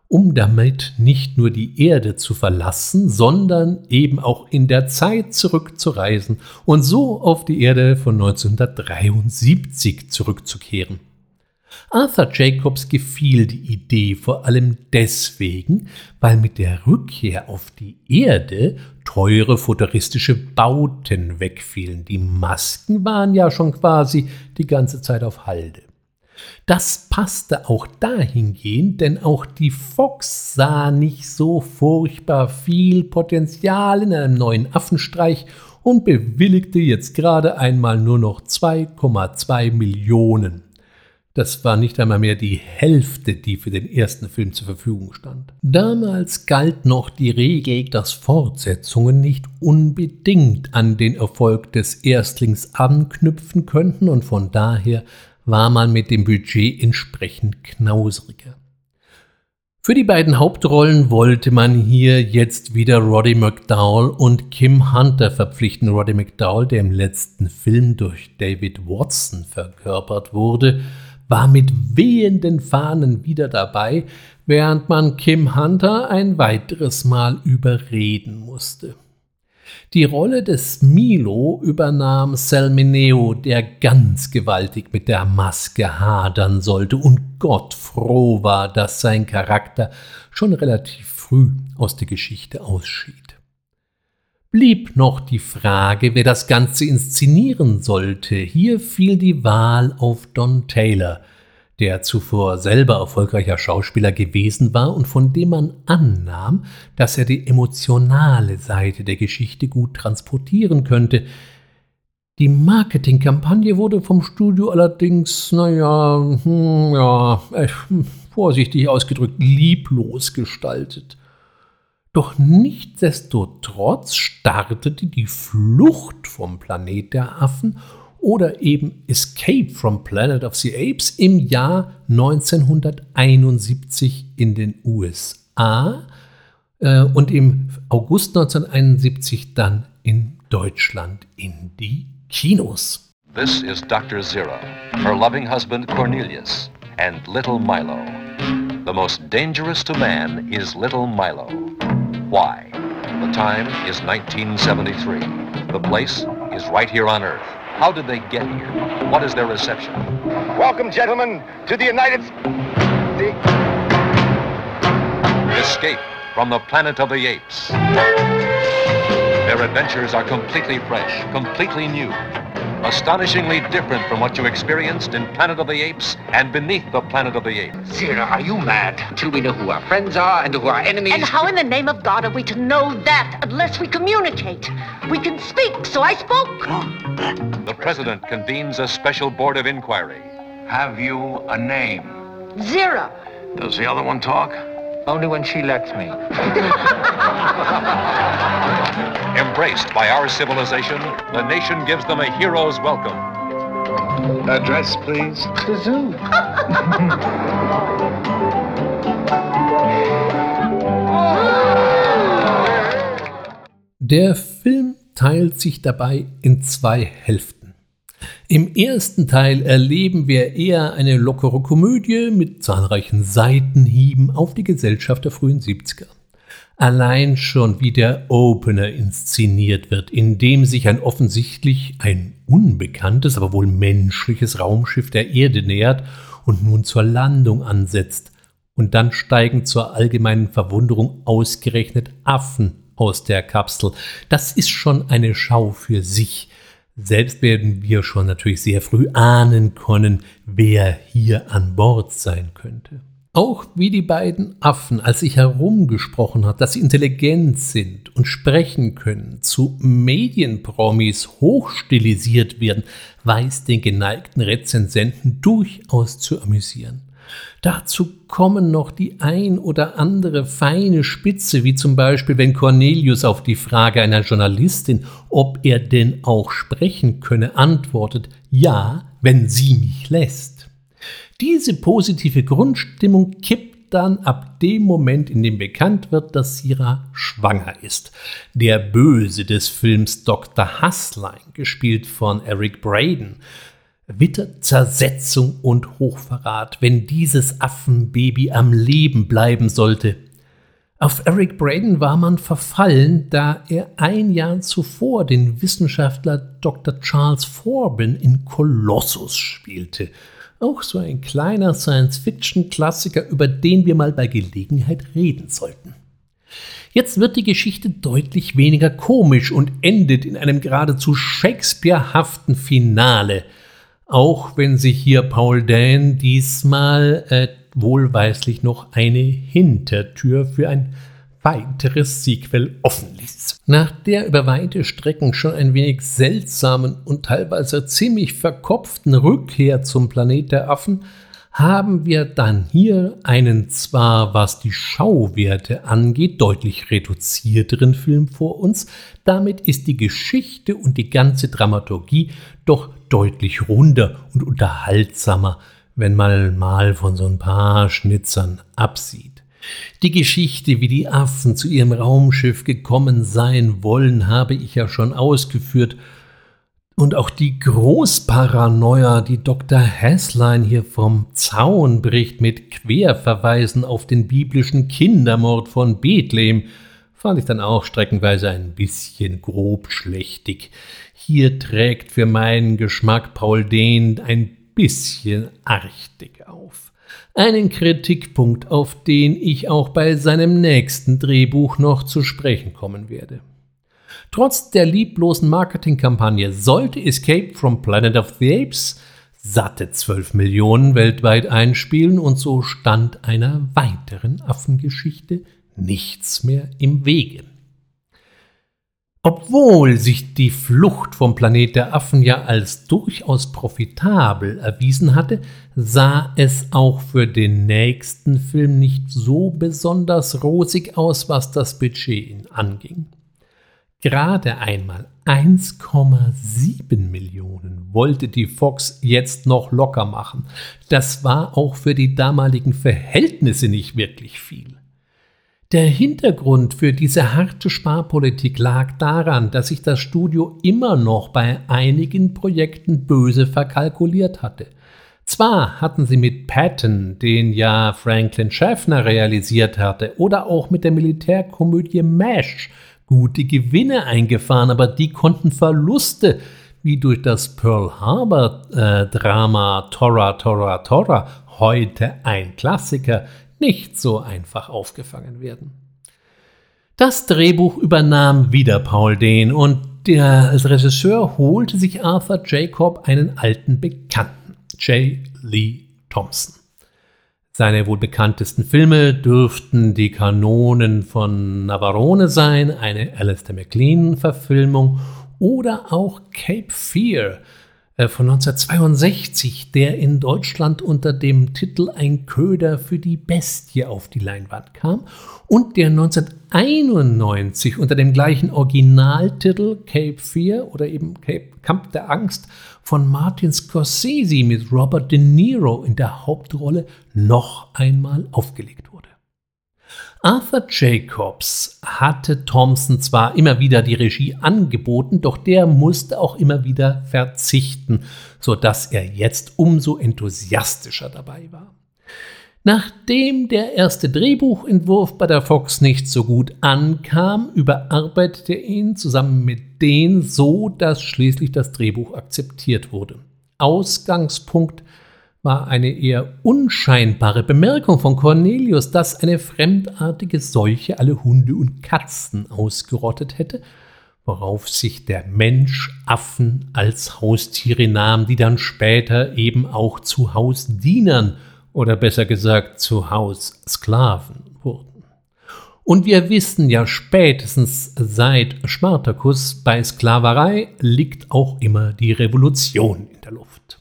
S1: um damit nicht nur die Erde zu verlassen, sondern eben auch in der Zeit zurückzureisen und so auf die Erde von 1973 zurückzukehren. Arthur Jacobs gefiel die Idee vor allem deswegen, weil mit der Rückkehr auf die Erde teure futuristische Bauten wegfielen. Die Masken waren ja schon quasi die ganze Zeit auf Halde. Das passte auch dahingehend, denn auch die Fox sah nicht so furchtbar viel Potenzial in einem neuen Affenstreich und bewilligte jetzt gerade einmal nur noch 2,2 Millionen. Das war nicht einmal mehr die Hälfte, die für den ersten Film zur Verfügung stand. Damals galt noch die Regel, dass Fortsetzungen nicht unbedingt an den Erfolg des Erstlings anknüpfen könnten und von daher war man mit dem Budget entsprechend knausriger. Für die beiden Hauptrollen wollte man hier jetzt wieder Roddy McDowell und Kim Hunter verpflichten. Roddy McDowell, der im letzten Film durch David Watson verkörpert wurde, war mit wehenden Fahnen wieder dabei, während man Kim Hunter ein weiteres Mal überreden musste. Die Rolle des Milo übernahm Selmineo, der ganz gewaltig mit der Maske hadern sollte und Gott froh war, dass sein Charakter schon relativ früh aus der Geschichte ausschied blieb noch die Frage, wer das Ganze inszenieren sollte. Hier fiel die Wahl auf Don Taylor, der zuvor selber erfolgreicher Schauspieler gewesen war und von dem man annahm, dass er die emotionale Seite der Geschichte gut transportieren könnte. Die Marketingkampagne wurde vom Studio allerdings, naja, hm, ja, äh, vorsichtig ausgedrückt, lieblos gestaltet. Doch nichtsdestotrotz startete die Flucht vom Planet der Affen oder eben Escape from Planet of the Apes im Jahr 1971 in den USA äh, und im August 1971 dann in Deutschland in die Kinos.
S7: This is Dr. Zira, her loving husband Cornelius, and little Milo. most dangerous to man is little Milo. Why? The time is 1973. The place is right here on Earth. How did they get here? What is their reception?
S8: Welcome, gentlemen, to the United the...
S7: Escape from the planet of the apes. Their adventures are completely fresh, completely new, astonishingly different from what you experienced in Planet of the Apes and beneath the Planet of the Apes.
S9: Zira, are you mad? Till we know who our friends are and who our enemies.
S10: And how in the name of God are we to know that unless we communicate? We can speak, so I spoke.
S7: The president convenes a special board of inquiry.
S4: Have you a name?
S10: Zira.
S4: Does the other one talk?
S9: Only when she lets me.
S7: Embraced by our civilization, the nation gives them a hero's welcome.
S8: Address, please.
S9: The zoo.
S1: Der Film teilt sich dabei in zwei Hälften. Im ersten Teil erleben wir eher eine lockere Komödie mit zahlreichen Seitenhieben auf die Gesellschaft der frühen 70er. Allein schon wie der Opener inszeniert wird, in dem sich ein offensichtlich ein unbekanntes, aber wohl menschliches Raumschiff der Erde nähert und nun zur Landung ansetzt. Und dann steigen zur allgemeinen Verwunderung ausgerechnet Affen aus der Kapsel. Das ist schon eine Schau für sich. Selbst werden wir schon natürlich sehr früh ahnen können, wer hier an Bord sein könnte. Auch wie die beiden Affen, als sich herumgesprochen hat, dass sie intelligent sind und sprechen können, zu Medienpromis hochstilisiert werden, weiß den geneigten Rezensenten durchaus zu amüsieren. Dazu kommen noch die ein oder andere feine Spitze, wie zum Beispiel, wenn Cornelius auf die Frage einer Journalistin, ob er denn auch sprechen könne, antwortet, ja, wenn sie mich lässt. Diese positive Grundstimmung kippt dann ab dem Moment, in dem bekannt wird, dass Sira schwanger ist. Der Böse des Films Dr. Hasslein, gespielt von Eric Braden, wittert Zersetzung und Hochverrat, wenn dieses Affenbaby am Leben bleiben sollte. Auf Eric Braden war man verfallen, da er ein Jahr zuvor den Wissenschaftler Dr. Charles Forbin in Colossus spielte. Auch so ein kleiner Science-Fiction-Klassiker, über den wir mal bei Gelegenheit reden sollten. Jetzt wird die Geschichte deutlich weniger komisch und endet in einem geradezu Shakespeare-haften Finale – auch wenn sich hier Paul Dan diesmal äh, wohlweislich noch eine Hintertür für ein weiteres Sequel offen ließ. Nach der über weite Strecken schon ein wenig seltsamen und teilweise ziemlich verkopften Rückkehr zum Planet der Affen haben wir dann hier einen zwar was die Schauwerte angeht deutlich reduzierteren Film vor uns, damit ist die Geschichte und die ganze Dramaturgie doch deutlich runder und unterhaltsamer, wenn man mal von so ein paar Schnitzern absieht. Die Geschichte, wie die Affen zu ihrem Raumschiff gekommen sein wollen, habe ich ja schon ausgeführt, und auch die Großparanoia, die Dr. Häslein hier vom Zaun bricht mit Querverweisen auf den biblischen Kindermord von Bethlehem, fand ich dann auch streckenweise ein bisschen grobschlächtig. Hier trägt für meinen Geschmack Paul Dehn ein bisschen archtig auf. Einen Kritikpunkt, auf den ich auch bei seinem nächsten Drehbuch noch zu sprechen kommen werde. Trotz der lieblosen Marketingkampagne sollte Escape from Planet of the Apes satte 12 Millionen weltweit einspielen und so stand einer weiteren Affengeschichte nichts mehr im Wege. Obwohl sich die Flucht vom Planet der Affen ja als durchaus profitabel erwiesen hatte, sah es auch für den nächsten Film nicht so besonders rosig aus, was das Budget anging. Gerade einmal 1,7 Millionen wollte die Fox jetzt noch locker machen. Das war auch für die damaligen Verhältnisse nicht wirklich viel. Der Hintergrund für diese harte Sparpolitik lag daran, dass sich das Studio immer noch bei einigen Projekten böse verkalkuliert hatte. Zwar hatten sie mit Patton, den ja Franklin Schaffner realisiert hatte, oder auch mit der Militärkomödie MASH gute Gewinne eingefahren, aber die konnten Verluste wie durch das Pearl Harbor äh, Drama Tora Tora Tora, heute ein Klassiker, nicht so einfach aufgefangen werden. Das Drehbuch übernahm wieder Paul Dehn und der, als Regisseur holte sich Arthur Jacob einen alten Bekannten, J. Lee Thompson. Seine wohl bekanntesten Filme dürften die Kanonen von Navarone sein, eine Alistair MacLean-Verfilmung oder auch Cape Fear äh, von 1962, der in Deutschland unter dem Titel Ein Köder für die Bestie auf die Leinwand kam und der 1991 unter dem gleichen Originaltitel Cape Fear oder eben Cape Kampf der Angst von Martin Scorsese mit Robert De Niro in der Hauptrolle noch einmal aufgelegt wurde. Arthur Jacobs hatte Thompson zwar immer wieder die Regie angeboten, doch der musste auch immer wieder verzichten, so dass er jetzt umso enthusiastischer dabei war. Nachdem der erste Drehbuchentwurf bei der Fox nicht so gut ankam, überarbeitete er ihn zusammen mit denen so, dass schließlich das Drehbuch akzeptiert wurde. Ausgangspunkt war eine eher unscheinbare Bemerkung von Cornelius, dass eine fremdartige Seuche alle Hunde und Katzen ausgerottet hätte, worauf sich der Mensch Affen als Haustiere nahm, die dann später eben auch zu Hausdienern oder besser gesagt zu Haussklaven wurden. Und wir wissen ja spätestens seit Spartacus, bei Sklaverei liegt auch immer die Revolution in der Luft.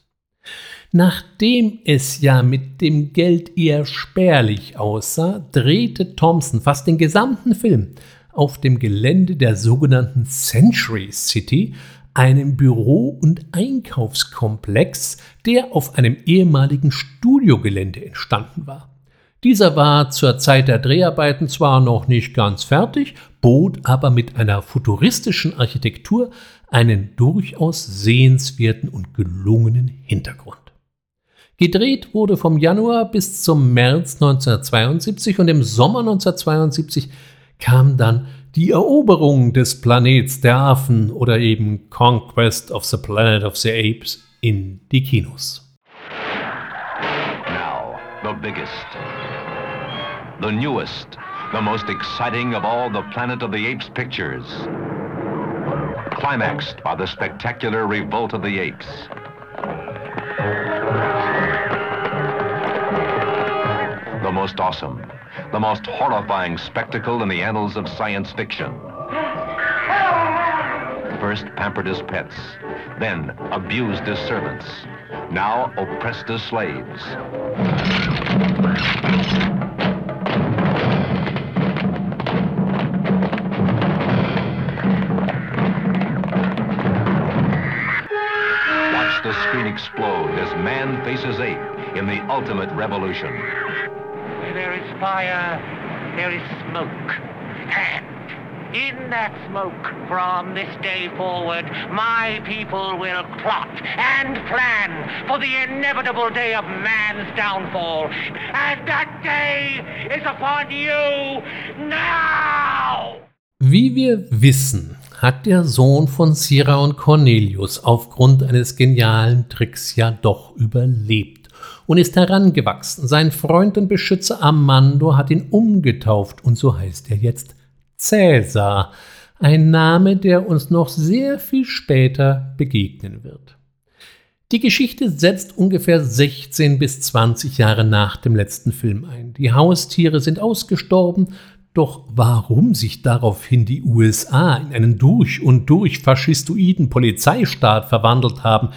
S1: Nachdem es ja mit dem Geld eher spärlich aussah, drehte Thompson fast den gesamten Film auf dem Gelände der sogenannten Century City, einem Büro- und Einkaufskomplex, der auf einem ehemaligen Studiogelände entstanden war. Dieser war zur Zeit der Dreharbeiten zwar noch nicht ganz fertig, bot aber mit einer futuristischen Architektur einen durchaus sehenswerten und gelungenen Hintergrund. Gedreht wurde vom Januar bis zum März 1972 und im Sommer 1972 kam dann die Eroberung des Planets der Affen oder eben Conquest of the Planet of the Apes in die Kinos.
S7: Now, the biggest, the newest, the most exciting of all the Planet of the Apes pictures. Climaxed by the spectacular Revolt of the Apes. the most awesome, the most horrifying spectacle in the annals of science fiction. First pampered as pets, then abused as servants, now oppressed as slaves. Watch the screen explode as man faces ape in the ultimate revolution.
S11: Fire, there is smoke. And in that smoke, from this day forward, my people will plot and plan for the inevitable day of man's downfall. And that day is upon you now!
S1: Wie wir wissen, hat der Sohn von Sira und Cornelius aufgrund eines genialen Tricks ja doch überlebt und ist herangewachsen. Sein Freund und Beschützer Amando hat ihn umgetauft und so heißt er jetzt Cäsar, ein Name, der uns noch sehr viel später begegnen wird. Die Geschichte setzt ungefähr 16 bis 20 Jahre nach dem letzten Film ein. Die Haustiere sind ausgestorben, doch warum sich daraufhin die USA in einen durch und durch faschistoiden Polizeistaat verwandelt haben,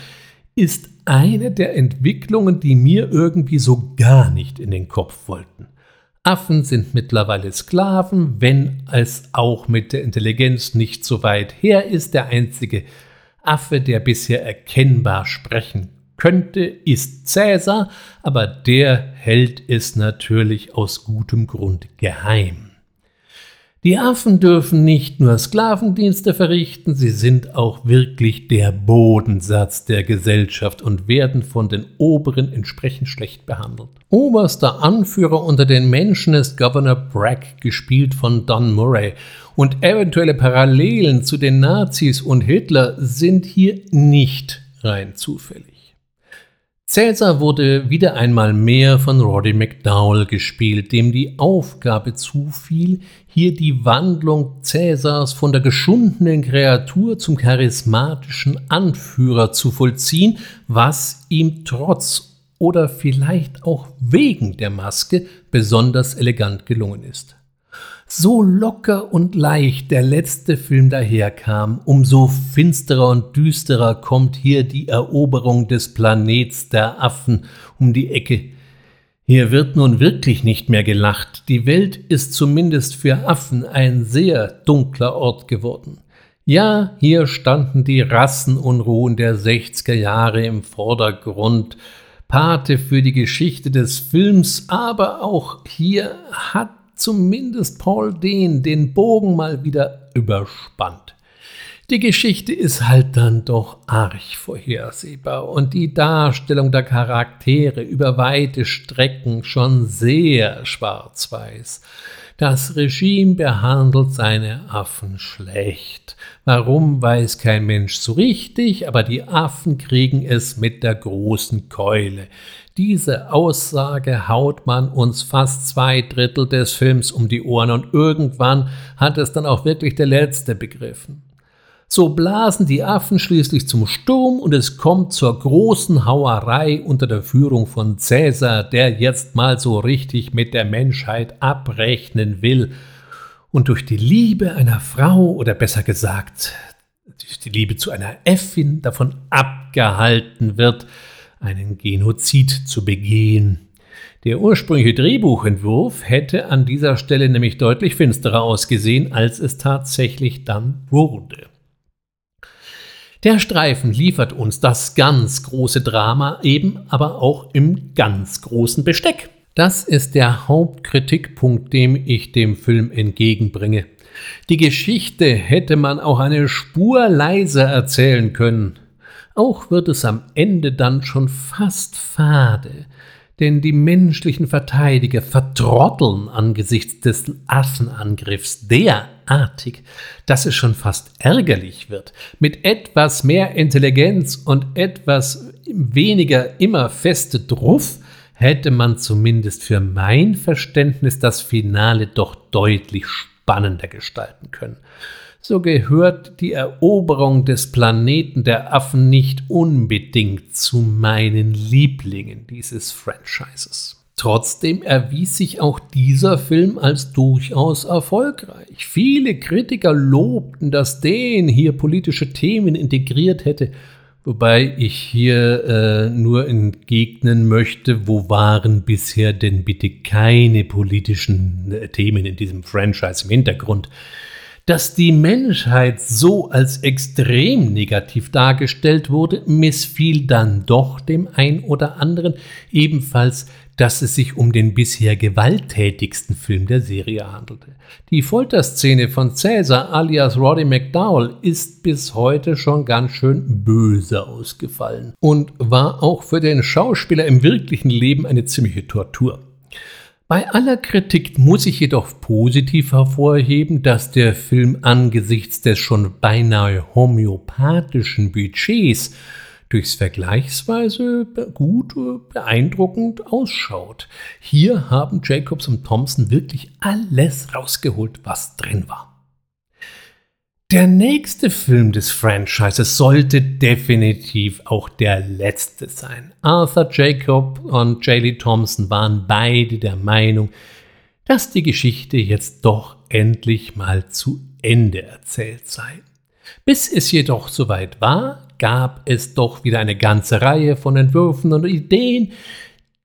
S1: ist eine der Entwicklungen, die mir irgendwie so gar nicht in den Kopf wollten. Affen sind mittlerweile Sklaven, wenn es auch mit der Intelligenz nicht so weit her ist. Der einzige Affe, der bisher erkennbar sprechen könnte, ist Cäsar, aber der hält es natürlich aus gutem Grund geheim. Die Affen dürfen nicht nur Sklavendienste verrichten, sie sind auch wirklich der Bodensatz der Gesellschaft und werden von den Oberen entsprechend schlecht behandelt. Oberster Anführer unter den Menschen ist Governor Bragg, gespielt von Don Murray, und eventuelle Parallelen zu den Nazis und Hitler sind hier nicht rein zufällig. Cäsar wurde wieder einmal mehr von Roddy McDowell gespielt, dem die Aufgabe zufiel, hier die Wandlung Cäsars von der geschundenen Kreatur zum charismatischen Anführer zu vollziehen, was ihm trotz oder vielleicht auch wegen der Maske besonders elegant gelungen ist so locker und leicht der letzte Film daherkam, umso finsterer und düsterer kommt hier die Eroberung des Planets der Affen um die Ecke. Hier wird nun wirklich nicht mehr gelacht, die Welt ist zumindest für Affen ein sehr dunkler Ort geworden. Ja, hier standen die Rassenunruhen der 60er Jahre im Vordergrund, Pate für die Geschichte des Films, aber auch hier hat zumindest Paul Dehn den Bogen mal wieder überspannt. Die Geschichte ist halt dann doch arg vorhersehbar und die Darstellung der Charaktere über weite Strecken schon sehr schwarz-weiß. Das Regime behandelt seine Affen schlecht. Warum weiß kein Mensch so richtig, aber die Affen kriegen es mit der großen Keule. Diese Aussage haut man uns fast zwei Drittel des Films um die Ohren und irgendwann hat es dann auch wirklich der Letzte begriffen. So blasen die Affen schließlich zum Sturm und es kommt zur großen Hauerei unter der Führung von Cäsar, der jetzt mal so richtig mit der Menschheit abrechnen will und durch die Liebe einer Frau oder besser gesagt durch die Liebe zu einer Äffin davon abgehalten wird, einen Genozid zu begehen. Der ursprüngliche Drehbuchentwurf hätte an dieser Stelle nämlich deutlich finsterer ausgesehen, als es tatsächlich dann wurde. Der Streifen liefert uns das ganz große Drama eben aber auch im ganz großen Besteck. Das ist der Hauptkritikpunkt, dem ich dem Film entgegenbringe. Die Geschichte hätte man auch eine Spur leiser erzählen können. Auch wird es am Ende dann schon fast fade, denn die menschlichen Verteidiger vertrotteln angesichts des Affenangriffs derartig, dass es schon fast ärgerlich wird. Mit etwas mehr Intelligenz und etwas weniger immer feste Druff hätte man zumindest für mein Verständnis das Finale doch deutlich spannender gestalten können so gehört die Eroberung des Planeten der Affen nicht unbedingt zu meinen Lieblingen dieses Franchises. Trotzdem erwies sich auch dieser Film als durchaus erfolgreich. Viele Kritiker lobten, dass den hier politische Themen integriert hätte, wobei ich hier äh, nur entgegnen möchte, wo waren bisher denn bitte keine politischen äh, Themen in diesem Franchise im Hintergrund dass die Menschheit so als extrem negativ dargestellt wurde, missfiel dann doch dem ein oder anderen ebenfalls, dass es sich um den bisher gewalttätigsten Film der Serie handelte. Die Folterszene von Caesar alias Roddy McDowell ist bis heute schon ganz schön böse ausgefallen und war auch für den Schauspieler im wirklichen Leben eine ziemliche Tortur. Bei aller Kritik muss ich jedoch positiv hervorheben, dass der Film angesichts des schon beinahe homöopathischen Budgets durchs vergleichsweise gut beeindruckend ausschaut. Hier haben Jacobs und Thompson wirklich alles rausgeholt, was drin war. Der nächste Film des Franchises sollte definitiv auch der letzte sein. Arthur Jacob und J.Lee Thompson waren beide der Meinung, dass die Geschichte jetzt doch endlich mal zu Ende erzählt sei. Bis es jedoch soweit war, gab es doch wieder eine ganze Reihe von Entwürfen und Ideen,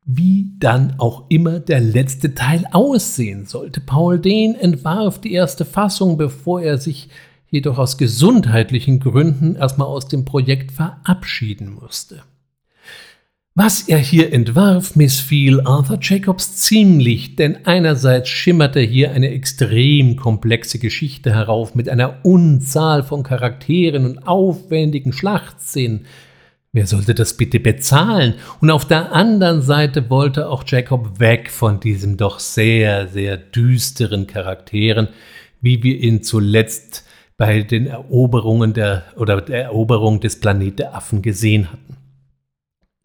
S1: wie dann auch immer der letzte Teil aussehen sollte. Paul Dehn entwarf die erste Fassung, bevor er sich jedoch aus gesundheitlichen Gründen erstmal aus dem Projekt verabschieden musste. Was er hier entwarf, missfiel Arthur Jacobs ziemlich, denn einerseits schimmerte hier eine extrem komplexe Geschichte herauf mit einer Unzahl von Charakteren und aufwendigen Schlachtszenen. Wer sollte das bitte bezahlen? Und auf der anderen Seite wollte auch Jacob weg von diesem doch sehr, sehr düsteren Charakteren, wie wir ihn zuletzt bei den Eroberungen der oder der Eroberung des Planet der Affen gesehen hatten.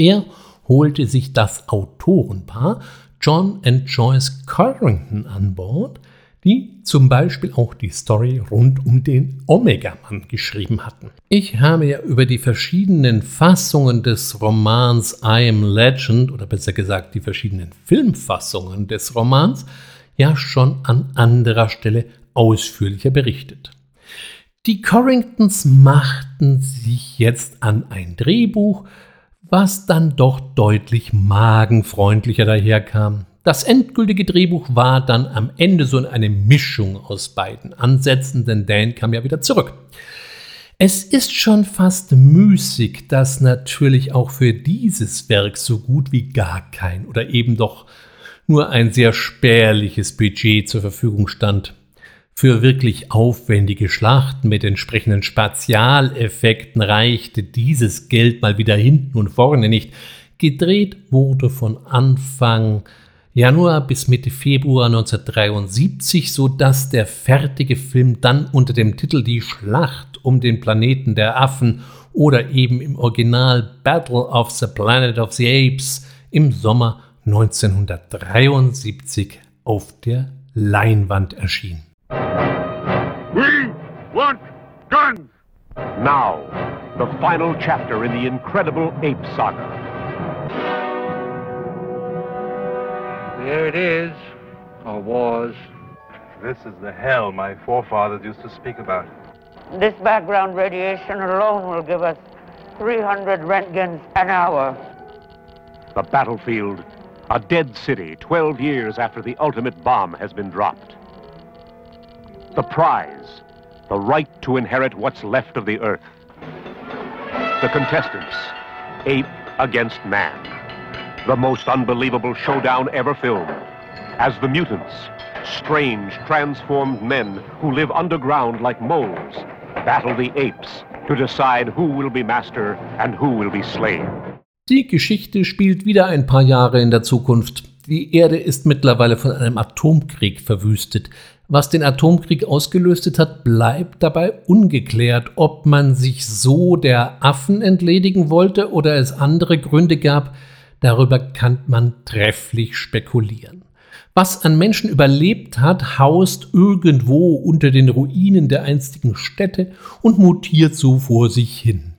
S1: Er holte sich das Autorenpaar John and Joyce Carrington an Bord, die zum Beispiel auch die Story rund um den Omega-Mann geschrieben hatten. Ich habe ja über die verschiedenen Fassungen des Romans I Am Legend oder besser gesagt die verschiedenen Filmfassungen des Romans ja schon an anderer Stelle ausführlicher berichtet. Die Corringtons machten sich jetzt an ein Drehbuch, was dann doch deutlich magenfreundlicher daherkam. Das endgültige Drehbuch war dann am Ende so eine Mischung aus beiden Ansätzen, denn Dan kam ja wieder zurück. Es ist schon fast müßig, dass natürlich auch für dieses Werk so gut wie gar kein oder eben doch nur ein sehr spärliches Budget zur Verfügung stand. Für wirklich aufwendige Schlachten mit entsprechenden Spezialeffekten reichte dieses Geld mal wieder hinten und vorne nicht. Gedreht wurde von Anfang Januar bis Mitte Februar 1973, so dass der fertige Film dann unter dem Titel Die Schlacht um den Planeten der Affen oder eben im Original Battle of the Planet of the Apes im Sommer 1973 auf der Leinwand erschien.
S12: We want guns!
S13: Now, the final chapter in the incredible ape saga.
S6: There it is, or was.
S14: This is the hell my forefathers used to speak about.
S15: This background radiation alone will give us 300 Rentgens an hour.
S13: The battlefield, a dead city 12 years after the ultimate bomb has been dropped. The prize, the right to inherit what's left of the earth. The contestants, ape against man. The most unbelievable showdown ever filmed. As the mutants, strange, transformed men who live underground like moles, battle the apes to decide who will be master and who will be slain.
S1: Die Geschichte spielt wieder ein paar Jahre in der Zukunft. Die Erde ist mittlerweile von einem Atomkrieg verwüstet. Was den Atomkrieg ausgelöst hat, bleibt dabei ungeklärt, ob man sich so der Affen entledigen wollte oder es andere Gründe gab, darüber kann man trefflich spekulieren. Was an Menschen überlebt hat, haust irgendwo unter den Ruinen der einstigen Städte und mutiert so vor sich hin.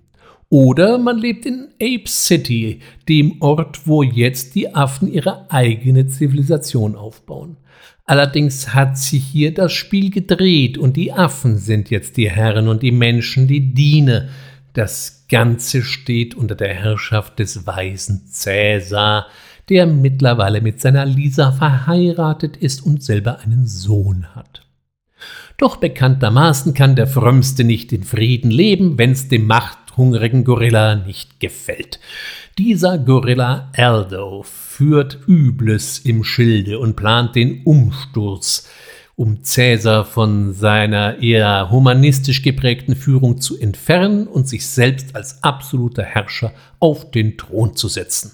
S1: Oder man lebt in Ape City, dem Ort, wo jetzt die Affen ihre eigene Zivilisation aufbauen. Allerdings hat sich hier das Spiel gedreht und die Affen sind jetzt die Herren und die Menschen die Diener. Das Ganze steht unter der Herrschaft des weisen Cäsar, der mittlerweile mit seiner Lisa verheiratet ist und selber einen Sohn hat. Doch bekanntermaßen kann der Frömmste nicht in Frieden leben, wenn's dem machthungrigen Gorilla nicht gefällt. Dieser Gorilla Aldo führt Übles im Schilde und plant den Umsturz, um Cäsar von seiner eher humanistisch geprägten Führung zu entfernen und sich selbst als absoluter Herrscher auf den Thron zu setzen.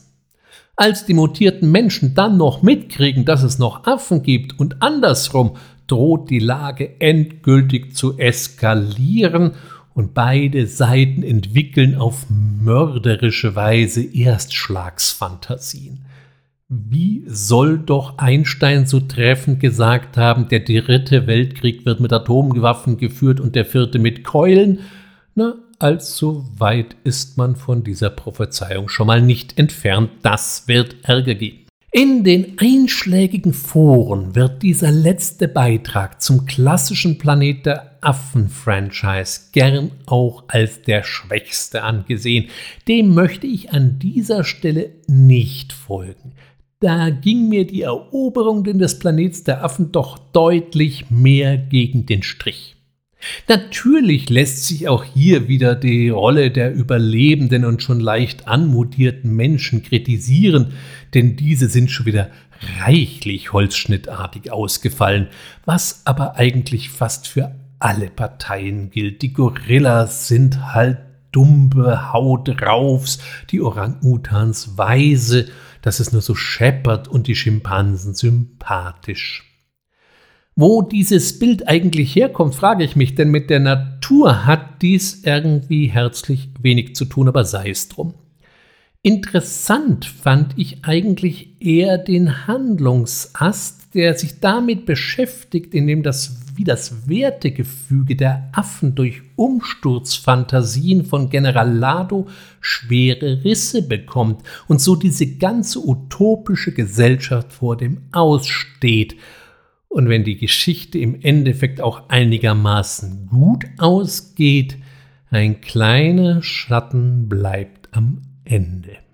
S1: Als die mutierten Menschen dann noch mitkriegen, dass es noch Affen gibt und andersrum, droht die Lage endgültig zu eskalieren und beide Seiten entwickeln auf mörderische Weise Erstschlagsfantasien. Wie soll doch Einstein so treffend gesagt haben, der dritte Weltkrieg wird mit Atomwaffen geführt und der vierte mit Keulen? Na, allzu weit ist man von dieser Prophezeiung schon mal nicht entfernt. Das wird Ärger geben. In den einschlägigen Foren wird dieser letzte Beitrag zum klassischen Planet der Affen-Franchise gern auch als der schwächste angesehen. Dem möchte ich an dieser Stelle nicht folgen. Da ging mir die Eroberung des Planets der Affen doch deutlich mehr gegen den Strich. Natürlich lässt sich auch hier wieder die Rolle der überlebenden und schon leicht anmutierten Menschen kritisieren, denn diese sind schon wieder reichlich holzschnittartig ausgefallen, was aber eigentlich fast für alle Parteien gilt. Die Gorillas sind halt dumpe Hautraufs, die Orang-Utans weise, dass es nur so scheppert und die Schimpansen sympathisch. Wo dieses Bild eigentlich herkommt, frage ich mich, denn mit der Natur hat dies irgendwie herzlich wenig zu tun, aber sei es drum. Interessant fand ich eigentlich eher den Handlungsast, der sich damit beschäftigt, indem das wie das Wertegefüge der Affen durch Umsturzfantasien von General Lado schwere Risse bekommt und so diese ganze utopische Gesellschaft vor dem Aussteht und wenn die Geschichte im Endeffekt auch einigermaßen gut ausgeht, ein kleiner Schatten bleibt am Ende.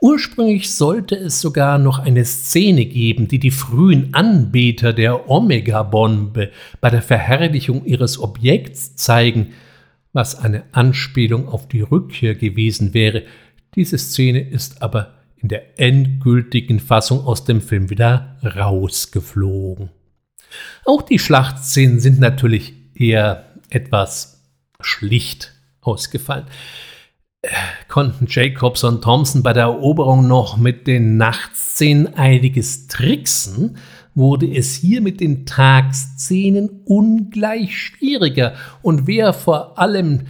S1: Ursprünglich sollte es sogar noch eine Szene geben, die die frühen Anbeter der Omega-Bombe bei der Verherrlichung ihres Objekts zeigen, was eine Anspielung auf die Rückkehr gewesen wäre. Diese Szene ist aber in der endgültigen Fassung aus dem Film wieder rausgeflogen. Auch die Schlachtszenen sind natürlich eher etwas schlicht ausgefallen. Konnten Jacobs und Thompson bei der Eroberung noch mit den Nachtszenen einiges tricksen, wurde es hier mit den Tagszenen ungleich schwieriger und wer vor allem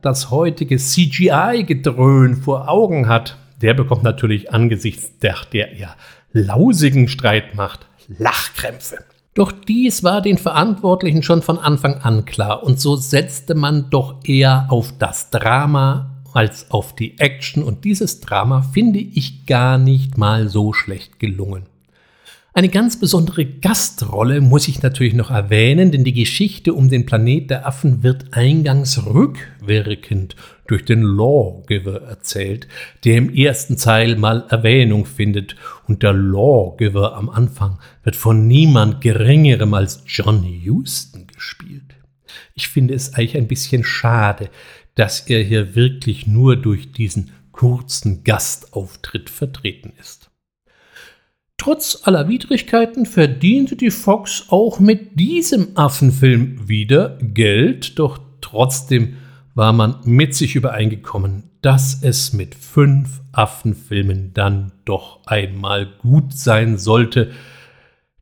S1: das heutige CGI-Gedröhn vor Augen hat, der bekommt natürlich angesichts der, der ja lausigen Streitmacht Lachkrämpfe. Doch dies war den Verantwortlichen schon von Anfang an klar und so setzte man doch eher auf das Drama als auf die Action und dieses Drama finde ich gar nicht mal so schlecht gelungen. Eine ganz besondere Gastrolle muss ich natürlich noch erwähnen, denn die Geschichte um den Planet der Affen wird eingangs rückwirkend durch den Lawgiver erzählt, der im ersten Teil mal Erwähnung findet. Und der Lawgiver am Anfang wird von niemand Geringerem als John Huston gespielt. Ich finde es eigentlich ein bisschen schade, dass er hier wirklich nur durch diesen kurzen Gastauftritt vertreten ist. Trotz aller Widrigkeiten verdiente die Fox auch mit diesem Affenfilm wieder Geld, doch trotzdem war man mit sich übereingekommen, dass es mit fünf Affenfilmen dann doch einmal gut sein sollte.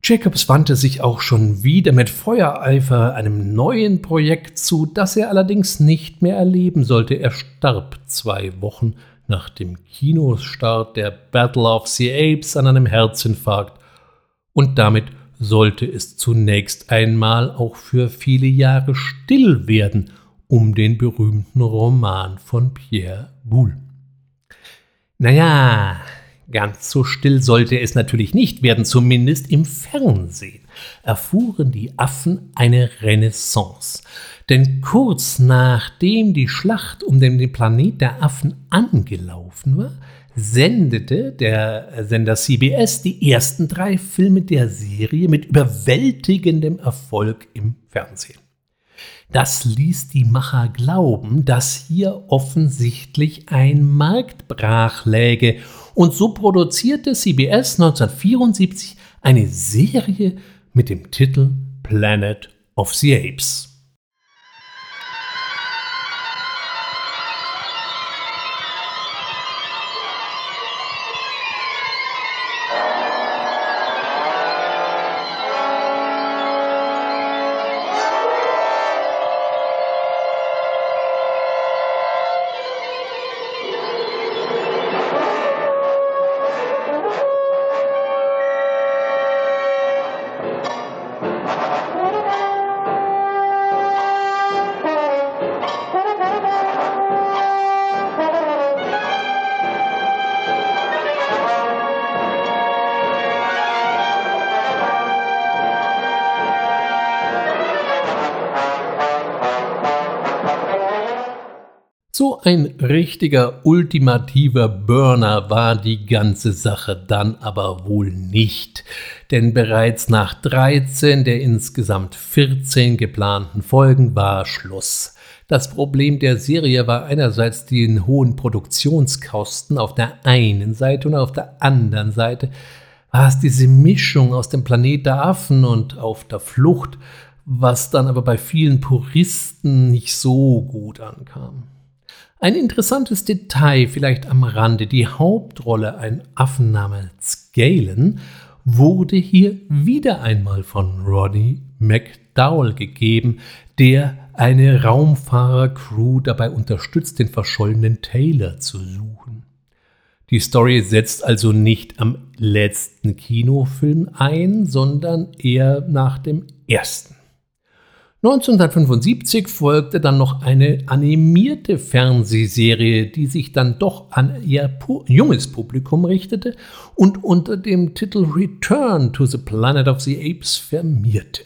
S1: Jacobs wandte sich auch schon wieder mit Feuereifer einem neuen Projekt zu, das er allerdings nicht mehr erleben sollte. Er starb zwei Wochen nach dem Kinostart der Battle of the Apes an einem Herzinfarkt und damit sollte es zunächst einmal auch für viele Jahre still werden um den berühmten Roman von Pierre Boulle. Naja, ganz so still sollte es natürlich nicht werden, zumindest im Fernsehen erfuhren die Affen eine Renaissance. Denn kurz nachdem die Schlacht um den Planet der Affen angelaufen war, sendete der Sender CBS die ersten drei Filme der Serie mit überwältigendem Erfolg im Fernsehen. Das ließ die Macher glauben, dass hier offensichtlich ein Markt brach läge und so produzierte CBS 1974 eine Serie mit dem Titel Planet of the Apes. Ein richtiger ultimativer Burner war die ganze Sache dann aber wohl nicht, denn bereits nach 13 der insgesamt 14 geplanten Folgen war Schluss. Das Problem der Serie war einerseits die hohen Produktionskosten auf der einen Seite und auf der anderen Seite war es diese Mischung aus dem Planet der Affen und auf der Flucht, was dann aber bei vielen Puristen nicht so gut ankam. Ein interessantes Detail vielleicht am Rande. Die Hauptrolle, ein Affen namens Galen, wurde hier wieder einmal von Roddy McDowell gegeben, der eine Raumfahrer-Crew dabei unterstützt, den verschollenen Taylor zu suchen. Die Story setzt also nicht am letzten Kinofilm ein, sondern eher nach dem ersten. 1975 folgte dann noch eine animierte Fernsehserie, die sich dann doch an ihr junges Publikum richtete und unter dem Titel Return to the Planet of the Apes firmierte.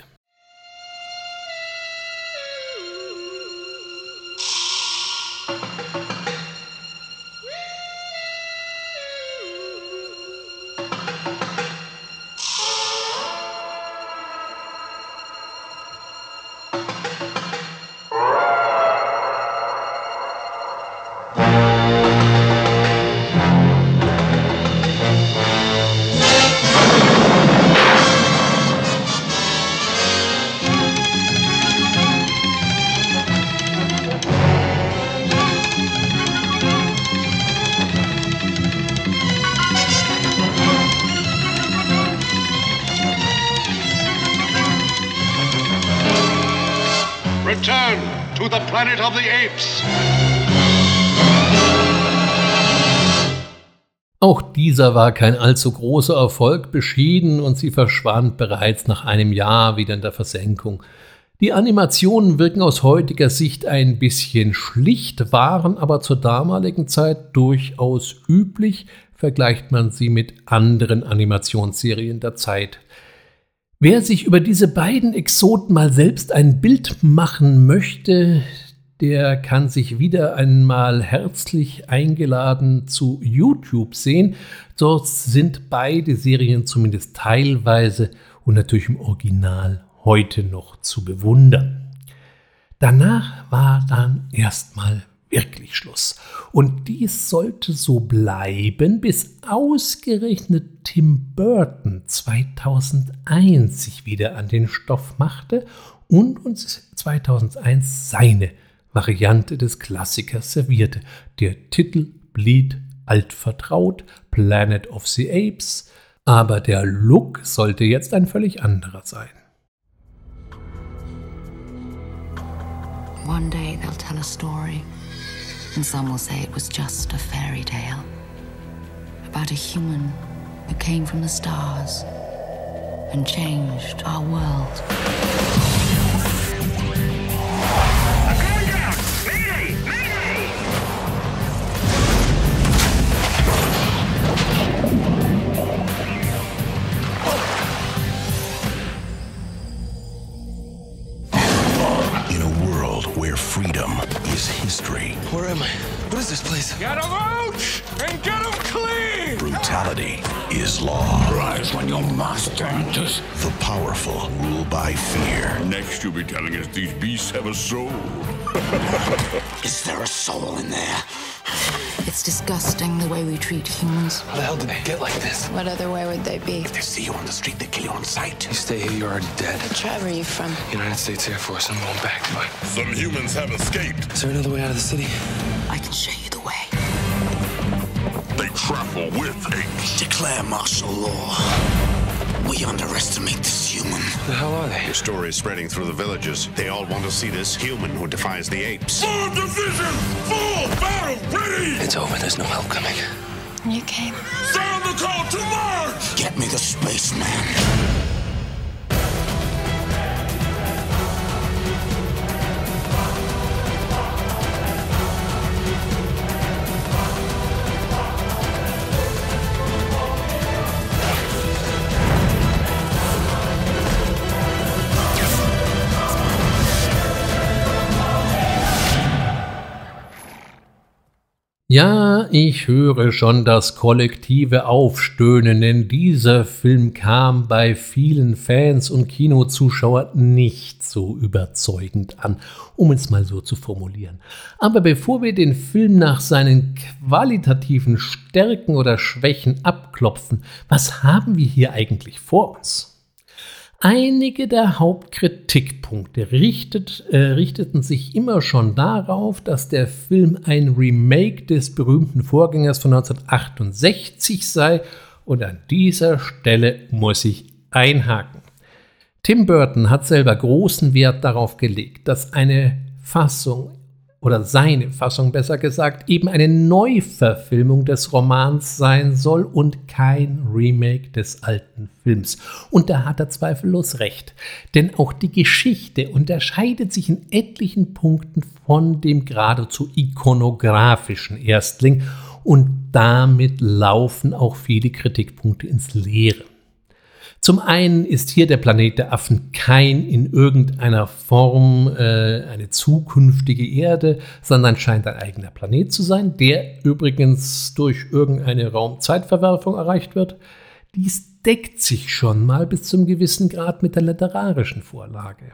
S1: Dieser war kein allzu großer Erfolg, beschieden und sie verschwand bereits nach einem Jahr wieder in der Versenkung. Die Animationen wirken aus heutiger Sicht ein bisschen schlicht, waren aber zur damaligen Zeit durchaus üblich, vergleicht man sie mit anderen Animationsserien der Zeit. Wer sich über diese beiden Exoten mal selbst ein Bild machen möchte, der kann sich wieder einmal herzlich eingeladen zu YouTube sehen. Dort sind beide Serien zumindest teilweise und natürlich im Original heute noch zu bewundern. Danach war dann erstmal wirklich Schluss. Und dies sollte so bleiben, bis ausgerechnet Tim Burton 2001 sich wieder an den Stoff machte und uns 2001 seine Variante des Klassikers servierte. Der Titel blieb altvertraut, Planet of the Apes, aber der Look sollte jetzt ein völlig anderer sein.
S16: One day they'll tell a story, and some will say it was just a fairy tale about a human who came from the stars and changed our world.
S12: Have a soul.
S17: is there a soul in there?
S16: It's disgusting the way we treat humans.
S17: How the hell did they get like this?
S16: What other way would they be?
S17: If they see you on the street, they kill you on sight.
S18: You stay here, you're already dead.
S16: What tribe are you from?
S18: United States Air Force. I'm going back, but...
S12: Some humans have escaped.
S18: Is there another way out of the city?
S16: I can show you the way.
S12: They travel with apes.
S17: Declare martial law. We underestimate this human.
S18: The hell are they?
S19: Your story is spreading through the villages. They all want to see this human who defies the apes.
S12: Full division! Full battle ready!
S18: It's over. There's no help coming.
S16: You came.
S12: Sound the call to march!
S17: Get me the spaceman.
S1: Ja, ich höre schon das kollektive Aufstöhnen, denn dieser Film kam bei vielen Fans und Kinozuschauern nicht so überzeugend an, um es mal so zu formulieren. Aber bevor wir den Film nach seinen qualitativen Stärken oder Schwächen abklopfen, was haben wir hier eigentlich vor uns? Einige der Hauptkritikpunkte richtet, äh, richteten sich immer schon darauf, dass der Film ein Remake des berühmten Vorgängers von 1968 sei und an dieser Stelle muss ich einhaken. Tim Burton hat selber großen Wert darauf gelegt, dass eine Fassung oder seine Fassung besser gesagt, eben eine Neuverfilmung des Romans sein soll und kein Remake des alten Films. Und da hat er zweifellos recht, denn auch die Geschichte unterscheidet sich in etlichen Punkten von dem geradezu ikonografischen Erstling und damit laufen auch viele Kritikpunkte ins Leere. Zum einen ist hier der Planet der Affen kein in irgendeiner Form äh, eine zukünftige Erde, sondern scheint ein eigener Planet zu sein, der übrigens durch irgendeine Raumzeitverwerfung erreicht wird. Dies deckt sich schon mal bis zum gewissen Grad mit der literarischen Vorlage.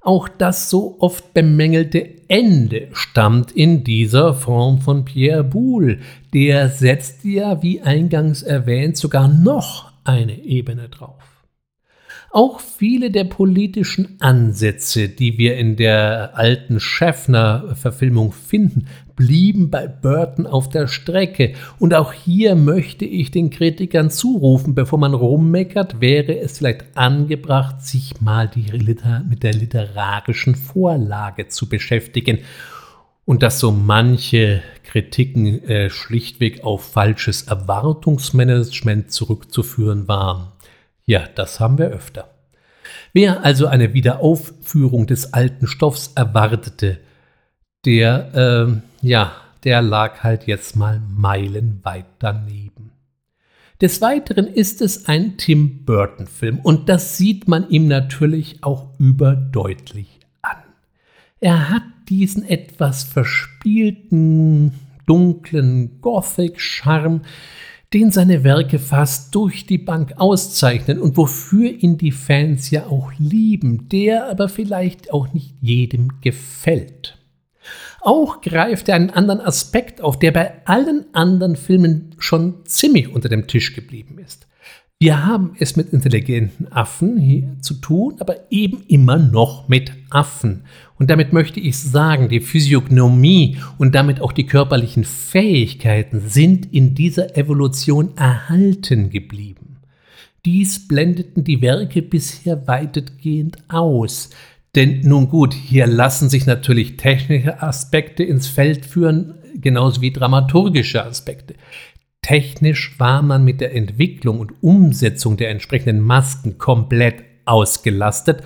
S1: Auch das so oft bemängelte Ende stammt in dieser Form von Pierre Boulle. Der setzt ja, wie eingangs erwähnt, sogar noch eine Ebene drauf. Auch viele der politischen Ansätze, die wir in der alten Schäffner-Verfilmung finden, blieben bei Burton auf der Strecke. Und auch hier möchte ich den Kritikern zurufen, bevor man rummeckert, wäre es vielleicht angebracht, sich mal mit der literarischen Vorlage zu beschäftigen und dass so manche Kritiken äh, schlichtweg auf falsches Erwartungsmanagement zurückzuführen waren. Ja, das haben wir öfter. Wer also eine Wiederaufführung des alten Stoffs erwartete, der, äh, ja, der lag halt jetzt mal meilenweit daneben. Des Weiteren ist es ein Tim Burton-Film und das sieht man ihm natürlich auch überdeutlich an. Er hat diesen etwas verspielten, dunklen Gothic-Charme, den seine Werke fast durch die Bank auszeichnen und wofür ihn die Fans ja auch lieben, der aber vielleicht auch nicht jedem gefällt. Auch greift er einen anderen Aspekt auf, der bei allen anderen Filmen schon ziemlich unter dem Tisch geblieben ist. Wir haben es mit intelligenten Affen hier zu tun, aber eben immer noch mit Affen. Und damit möchte ich sagen, die Physiognomie und damit auch die körperlichen Fähigkeiten sind in dieser Evolution erhalten geblieben. Dies blendeten die Werke bisher weitestgehend aus. Denn nun gut, hier lassen sich natürlich technische Aspekte ins Feld führen, genauso wie dramaturgische Aspekte. Technisch war man mit der Entwicklung und Umsetzung der entsprechenden Masken komplett ausgelastet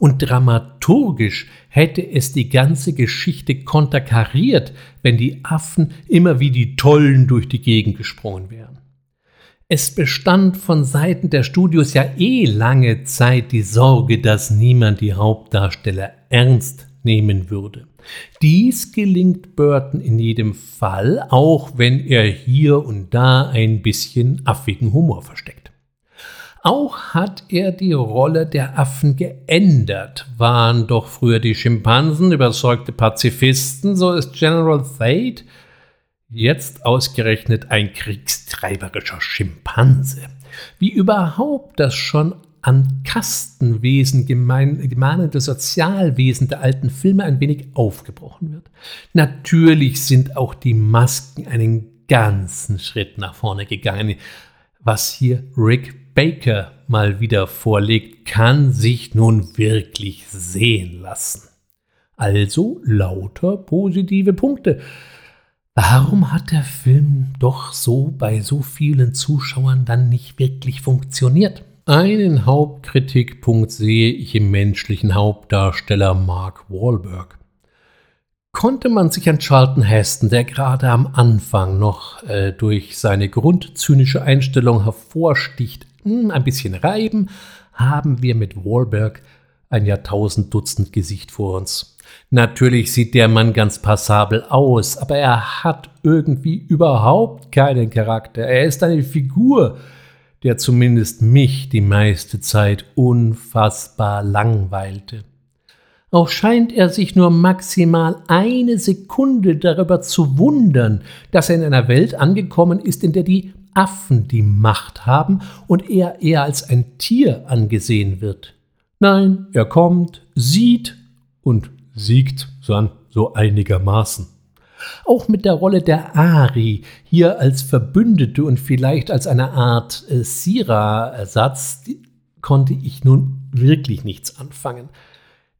S1: und dramaturgisch hätte es die ganze Geschichte konterkariert, wenn die Affen immer wie die Tollen durch die Gegend gesprungen wären. Es bestand von Seiten der Studios ja eh lange Zeit die Sorge, dass niemand die Hauptdarsteller ernst nehmen würde. Dies gelingt Burton in jedem Fall, auch wenn er hier und da ein bisschen affigen Humor versteckt. Auch hat er die Rolle der Affen geändert. Waren doch früher die Schimpansen überzeugte Pazifisten, so ist General Thade jetzt ausgerechnet ein kriegstreiberischer Schimpanse. Wie überhaupt das schon an Kastenwesen gemein, Sozialwesen der alten Filme ein wenig aufgebrochen wird. Natürlich sind auch die Masken einen ganzen Schritt nach vorne gegangen. Was hier Rick Baker mal wieder vorlegt, kann sich nun wirklich sehen lassen. Also lauter positive Punkte. Warum hat der Film doch so bei so vielen Zuschauern dann nicht wirklich funktioniert? Einen Hauptkritikpunkt sehe ich im menschlichen Hauptdarsteller Mark Wahlberg. Konnte man sich an Charlton Heston, der gerade am Anfang noch äh, durch seine grundzynische Einstellung hervorsticht, hm, ein bisschen reiben, haben wir mit Wahlberg ein Jahrtausenddutzend Gesicht vor uns. Natürlich sieht der Mann ganz passabel aus, aber er hat irgendwie überhaupt keinen Charakter. Er ist eine Figur, der zumindest mich die meiste Zeit unfassbar langweilte. Auch scheint er sich nur maximal eine Sekunde darüber zu wundern, dass er in einer Welt angekommen ist, in der die Affen die Macht haben und er eher als ein Tier angesehen wird. Nein, er kommt, sieht und siegt so, so einigermaßen. Auch mit der Rolle der Ari, hier als Verbündete und vielleicht als eine Art äh, Sira-Ersatz, konnte ich nun wirklich nichts anfangen.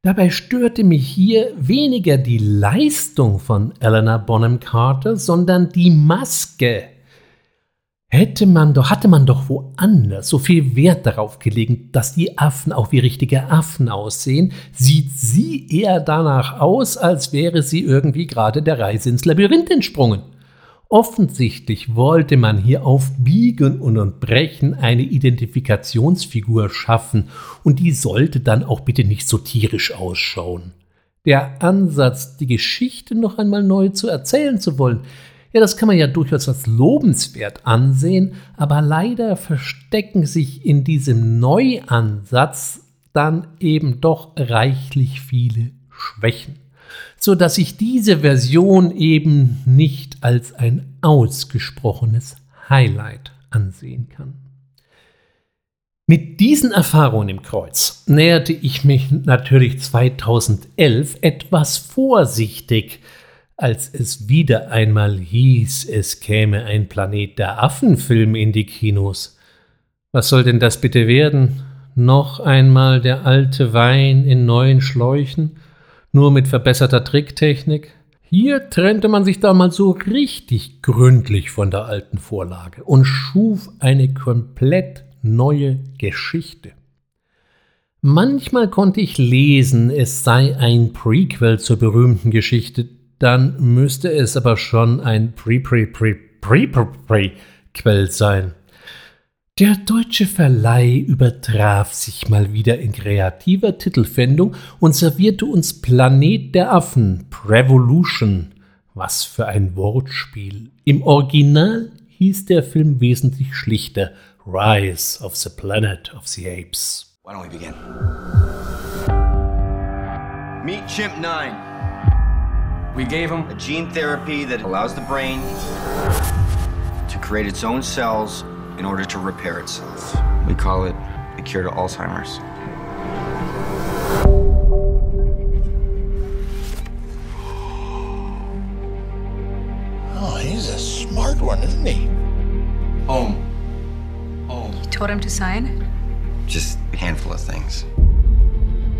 S1: Dabei störte mich hier weniger die Leistung von Eleanor Bonham Carter, sondern die Maske. Hätte man doch, hatte man doch woanders so viel Wert darauf gelegt, dass die Affen auch wie richtige Affen aussehen, sieht sie eher danach aus, als wäre sie irgendwie gerade der Reise ins Labyrinth entsprungen. Offensichtlich wollte man hier auf Biegen und Brechen eine Identifikationsfigur schaffen, und die sollte dann auch bitte nicht so tierisch ausschauen. Der Ansatz, die Geschichte noch einmal neu zu erzählen zu wollen, ja, das kann man ja durchaus als lobenswert ansehen, aber leider verstecken sich in diesem Neuansatz dann eben doch reichlich viele Schwächen, so dass ich diese Version eben nicht als ein ausgesprochenes Highlight ansehen kann. Mit diesen Erfahrungen im Kreuz näherte ich mich natürlich 2011 etwas vorsichtig als es wieder einmal hieß, es käme ein Planet der Affen-Film in die Kinos. Was soll denn das bitte werden? Noch einmal der alte Wein in neuen Schläuchen, nur mit verbesserter Tricktechnik? Hier trennte man sich da mal so richtig gründlich von der alten Vorlage und schuf eine komplett neue Geschichte. Manchmal konnte ich lesen, es sei ein Prequel zur berühmten Geschichte dann müsste es aber schon ein Pre-Pre-Pre-Pre-Pre-Quell sein. Der deutsche Verleih übertraf sich mal wieder in kreativer Titelfindung und servierte uns Planet der Affen, Prevolution. Was für ein Wortspiel. Im Original hieß der Film wesentlich schlichter Rise of the Planet of the Apes.
S20: Why don't we begin? Meet Chimp 9. We gave him a gene therapy that allows the brain to create its own cells in order to repair itself. We call it the cure to Alzheimer's.
S17: Oh, he's a smart one, isn't he?
S20: Home. Home.
S21: You told him to sign?
S20: Just a handful of things.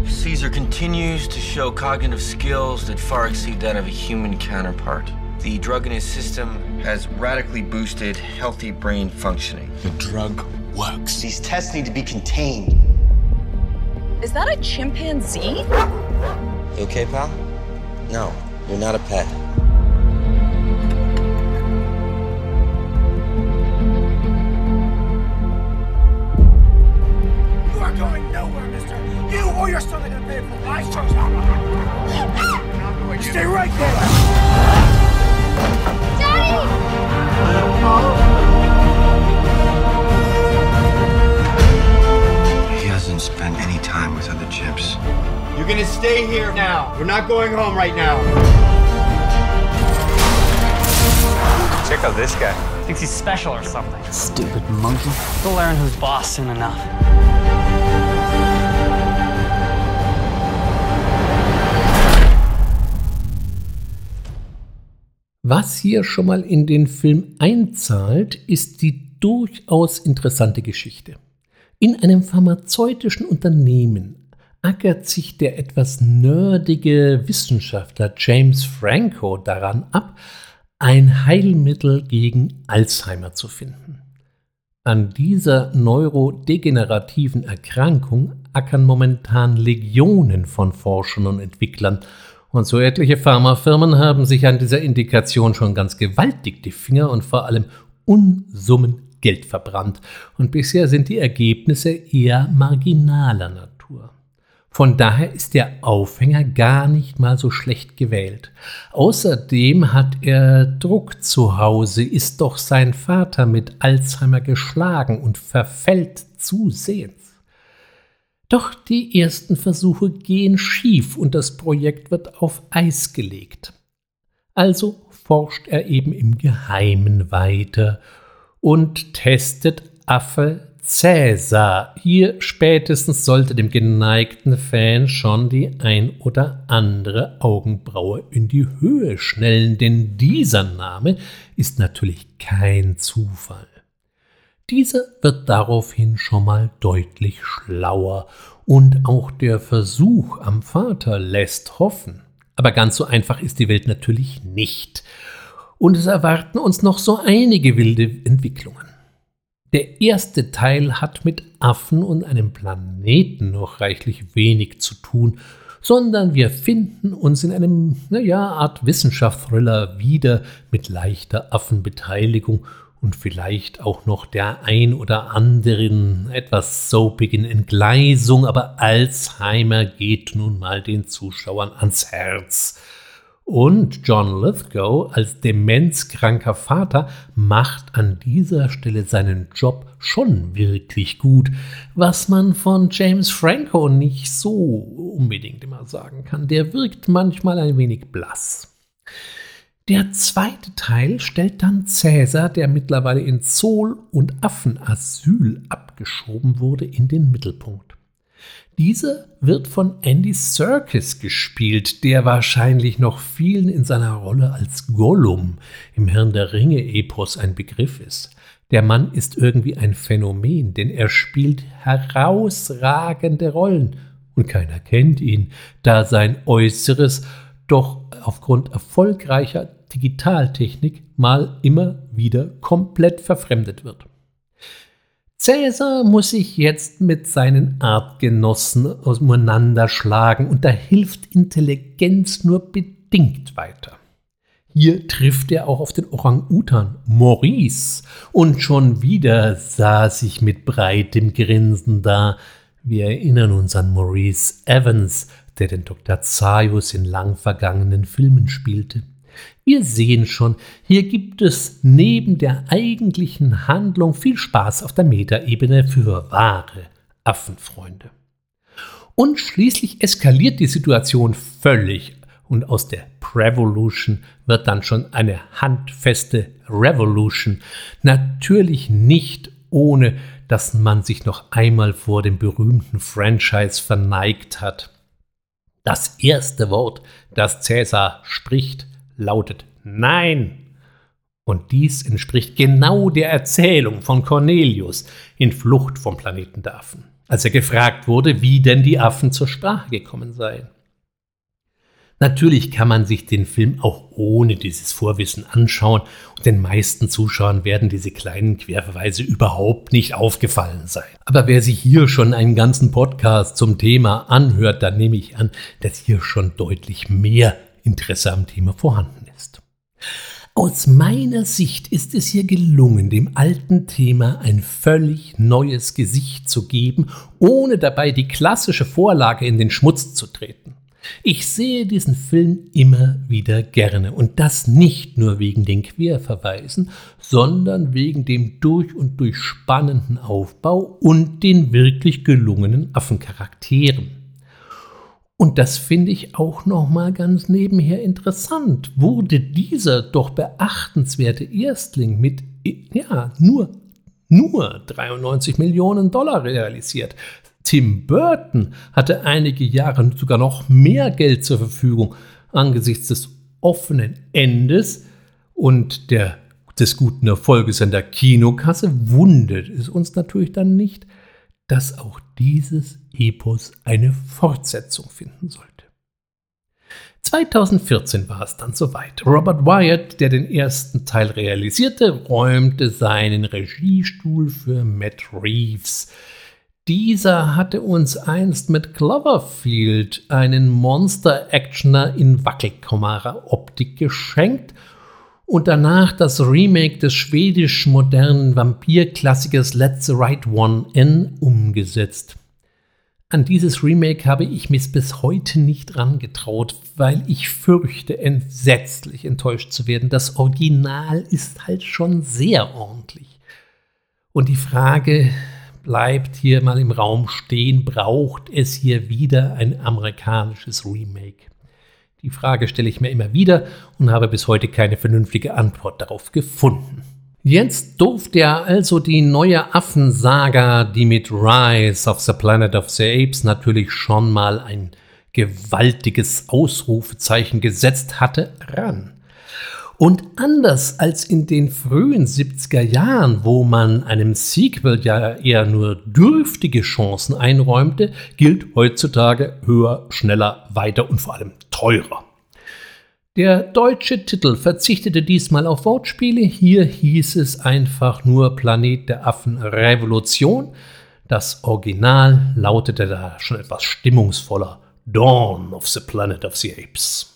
S20: Caesar continues to show cognitive skills that far exceed that of a human counterpart. The drug in his system has radically boosted healthy brain functioning.
S17: The drug works.
S20: These tests need to be contained.
S21: Is that a chimpanzee?
S20: You okay, pal? No, you're not a pet.
S12: Oh, or your son are gonna pay for my choice. Stay right there. Daddy!
S20: He hasn't spent any time with other chimps.
S22: You're gonna stay here now. We're not going home right now.
S23: Check out this guy. Thinks he's special or something.
S20: Stupid monkey.
S23: He'll learn who's boss soon enough.
S1: Was hier schon mal in den Film einzahlt, ist die durchaus interessante Geschichte. In einem pharmazeutischen Unternehmen ackert sich der etwas nerdige Wissenschaftler James Franco daran ab, ein Heilmittel gegen Alzheimer zu finden. An dieser neurodegenerativen Erkrankung ackern momentan Legionen von Forschern und Entwicklern und so etliche Pharmafirmen haben sich an dieser Indikation schon ganz gewaltig die Finger und vor allem Unsummen Geld verbrannt. Und bisher sind die Ergebnisse eher marginaler Natur. Von daher ist der Aufhänger gar nicht mal so schlecht gewählt. Außerdem hat er Druck zu Hause, ist doch sein Vater mit Alzheimer geschlagen und verfällt zusehends. Doch die ersten Versuche gehen schief und das Projekt wird auf Eis gelegt. Also forscht er eben im Geheimen weiter und testet Affe Cäsar. Hier spätestens sollte dem geneigten Fan schon die ein oder andere Augenbraue in die Höhe schnellen, denn dieser Name ist natürlich kein Zufall. Dieser wird daraufhin schon mal deutlich schlauer und auch der Versuch am Vater lässt hoffen. Aber ganz so einfach ist die Welt natürlich nicht. Und es erwarten uns noch so einige wilde Entwicklungen. Der erste Teil hat mit Affen und einem Planeten noch reichlich wenig zu tun, sondern wir finden uns in einem, naja, Art Wissenschaftsthriller wieder mit leichter Affenbeteiligung und vielleicht auch noch der ein oder anderen etwas soapigen Entgleisung, aber Alzheimer geht nun mal den Zuschauern ans Herz. Und John Lithgow als demenzkranker Vater macht an dieser Stelle seinen Job schon wirklich gut, was man von James Franco nicht so unbedingt immer sagen kann. Der wirkt manchmal ein wenig blass. Der zweite Teil stellt dann Cäsar, der mittlerweile in Zoll- und Affenasyl abgeschoben wurde, in den Mittelpunkt. Dieser wird von Andy Serkis gespielt, der wahrscheinlich noch vielen in seiner Rolle als Gollum im Herrn der Ringe-Epos ein Begriff ist. Der Mann ist irgendwie ein Phänomen, denn er spielt herausragende Rollen und keiner kennt ihn, da sein Äußeres doch aufgrund erfolgreicher Digitaltechnik mal immer wieder komplett verfremdet wird. Cäsar muss sich jetzt mit seinen Artgenossen auseinanderschlagen und da hilft Intelligenz nur bedingt weiter. Hier trifft er auch auf den Orang-Utan Maurice und schon wieder saß ich mit breitem Grinsen da. Wir erinnern uns an Maurice Evans, der den Dr. Zaius in lang vergangenen Filmen spielte. Wir sehen schon, hier gibt es neben der eigentlichen Handlung viel Spaß auf der Metaebene für wahre Affenfreunde. Und schließlich eskaliert die Situation völlig und aus der Prevolution wird dann schon eine handfeste Revolution. Natürlich nicht ohne, dass man sich noch einmal vor dem berühmten Franchise verneigt hat. Das erste Wort, das Cäsar spricht, lautet Nein. Und dies entspricht genau der Erzählung von Cornelius in Flucht vom Planeten der Affen, als er gefragt wurde, wie denn die Affen zur Sprache gekommen seien. Natürlich kann man sich den Film auch ohne dieses Vorwissen anschauen und den meisten Zuschauern werden diese kleinen Querverweise überhaupt nicht aufgefallen sein. Aber wer sich hier schon einen ganzen Podcast zum Thema anhört, dann nehme ich an, dass hier schon deutlich mehr Interesse am Thema vorhanden ist. Aus meiner Sicht ist es hier gelungen, dem alten Thema ein völlig neues Gesicht zu geben, ohne dabei die klassische Vorlage in den Schmutz zu treten. Ich sehe diesen Film immer wieder gerne und das nicht nur wegen den Querverweisen, sondern wegen dem durch und durch spannenden Aufbau und den wirklich gelungenen Affencharakteren. Und das finde ich auch noch mal ganz nebenher interessant. Wurde dieser doch beachtenswerte Erstling mit ja, nur nur 93 Millionen Dollar realisiert. Tim Burton hatte einige Jahre sogar noch mehr Geld zur Verfügung angesichts des offenen Endes und der, des guten Erfolges an der Kinokasse wundert es uns natürlich dann nicht, dass auch dieses Epos eine Fortsetzung finden sollte. 2014 war es dann soweit. Robert Wyatt, der den ersten Teil realisierte, räumte seinen Regiestuhl für Matt Reeves. Dieser hatte uns einst mit Cloverfield einen Monster-Actioner in Wackelkamera-Optik geschenkt und danach das Remake des schwedisch-modernen Vampir-Klassikers Let's the Right One in umgesetzt. An dieses Remake habe ich mich bis heute nicht rangetraut, weil ich fürchte, entsetzlich enttäuscht zu werden. Das Original ist halt schon sehr ordentlich. Und die Frage bleibt hier mal im Raum stehen, braucht es hier wieder ein amerikanisches Remake? Die Frage stelle ich mir immer wieder und habe bis heute keine vernünftige Antwort darauf gefunden. Jetzt durfte er also die neue Affensaga, die mit Rise of the Planet of the Apes natürlich schon mal ein gewaltiges Ausrufezeichen gesetzt hatte, ran. Und anders als in den frühen 70er Jahren, wo man einem Sequel ja eher nur dürftige Chancen einräumte, gilt heutzutage höher, schneller, weiter und vor allem teurer. Der deutsche Titel verzichtete diesmal auf Wortspiele. Hier hieß es einfach nur Planet der Affen Revolution. Das Original lautete da schon etwas stimmungsvoller Dawn of the Planet of the Apes.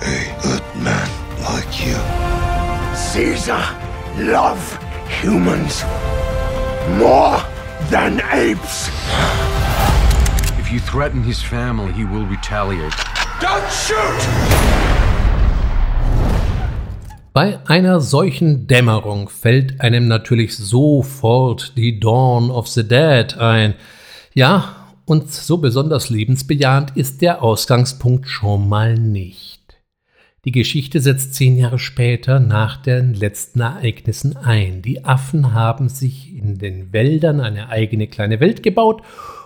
S17: A good man like you.
S12: Caesar love humans more than apes.
S24: If you threaten his family, he will retaliate.
S12: Don't shoot!
S1: Bei einer solchen Dämmerung fällt einem natürlich sofort die Dawn of the Dead ein. Ja, und so besonders lebensbejahend ist der Ausgangspunkt schon mal nicht. Die Geschichte setzt zehn Jahre später nach den letzten Ereignissen ein. Die Affen haben sich in den Wäldern eine eigene kleine Welt gebaut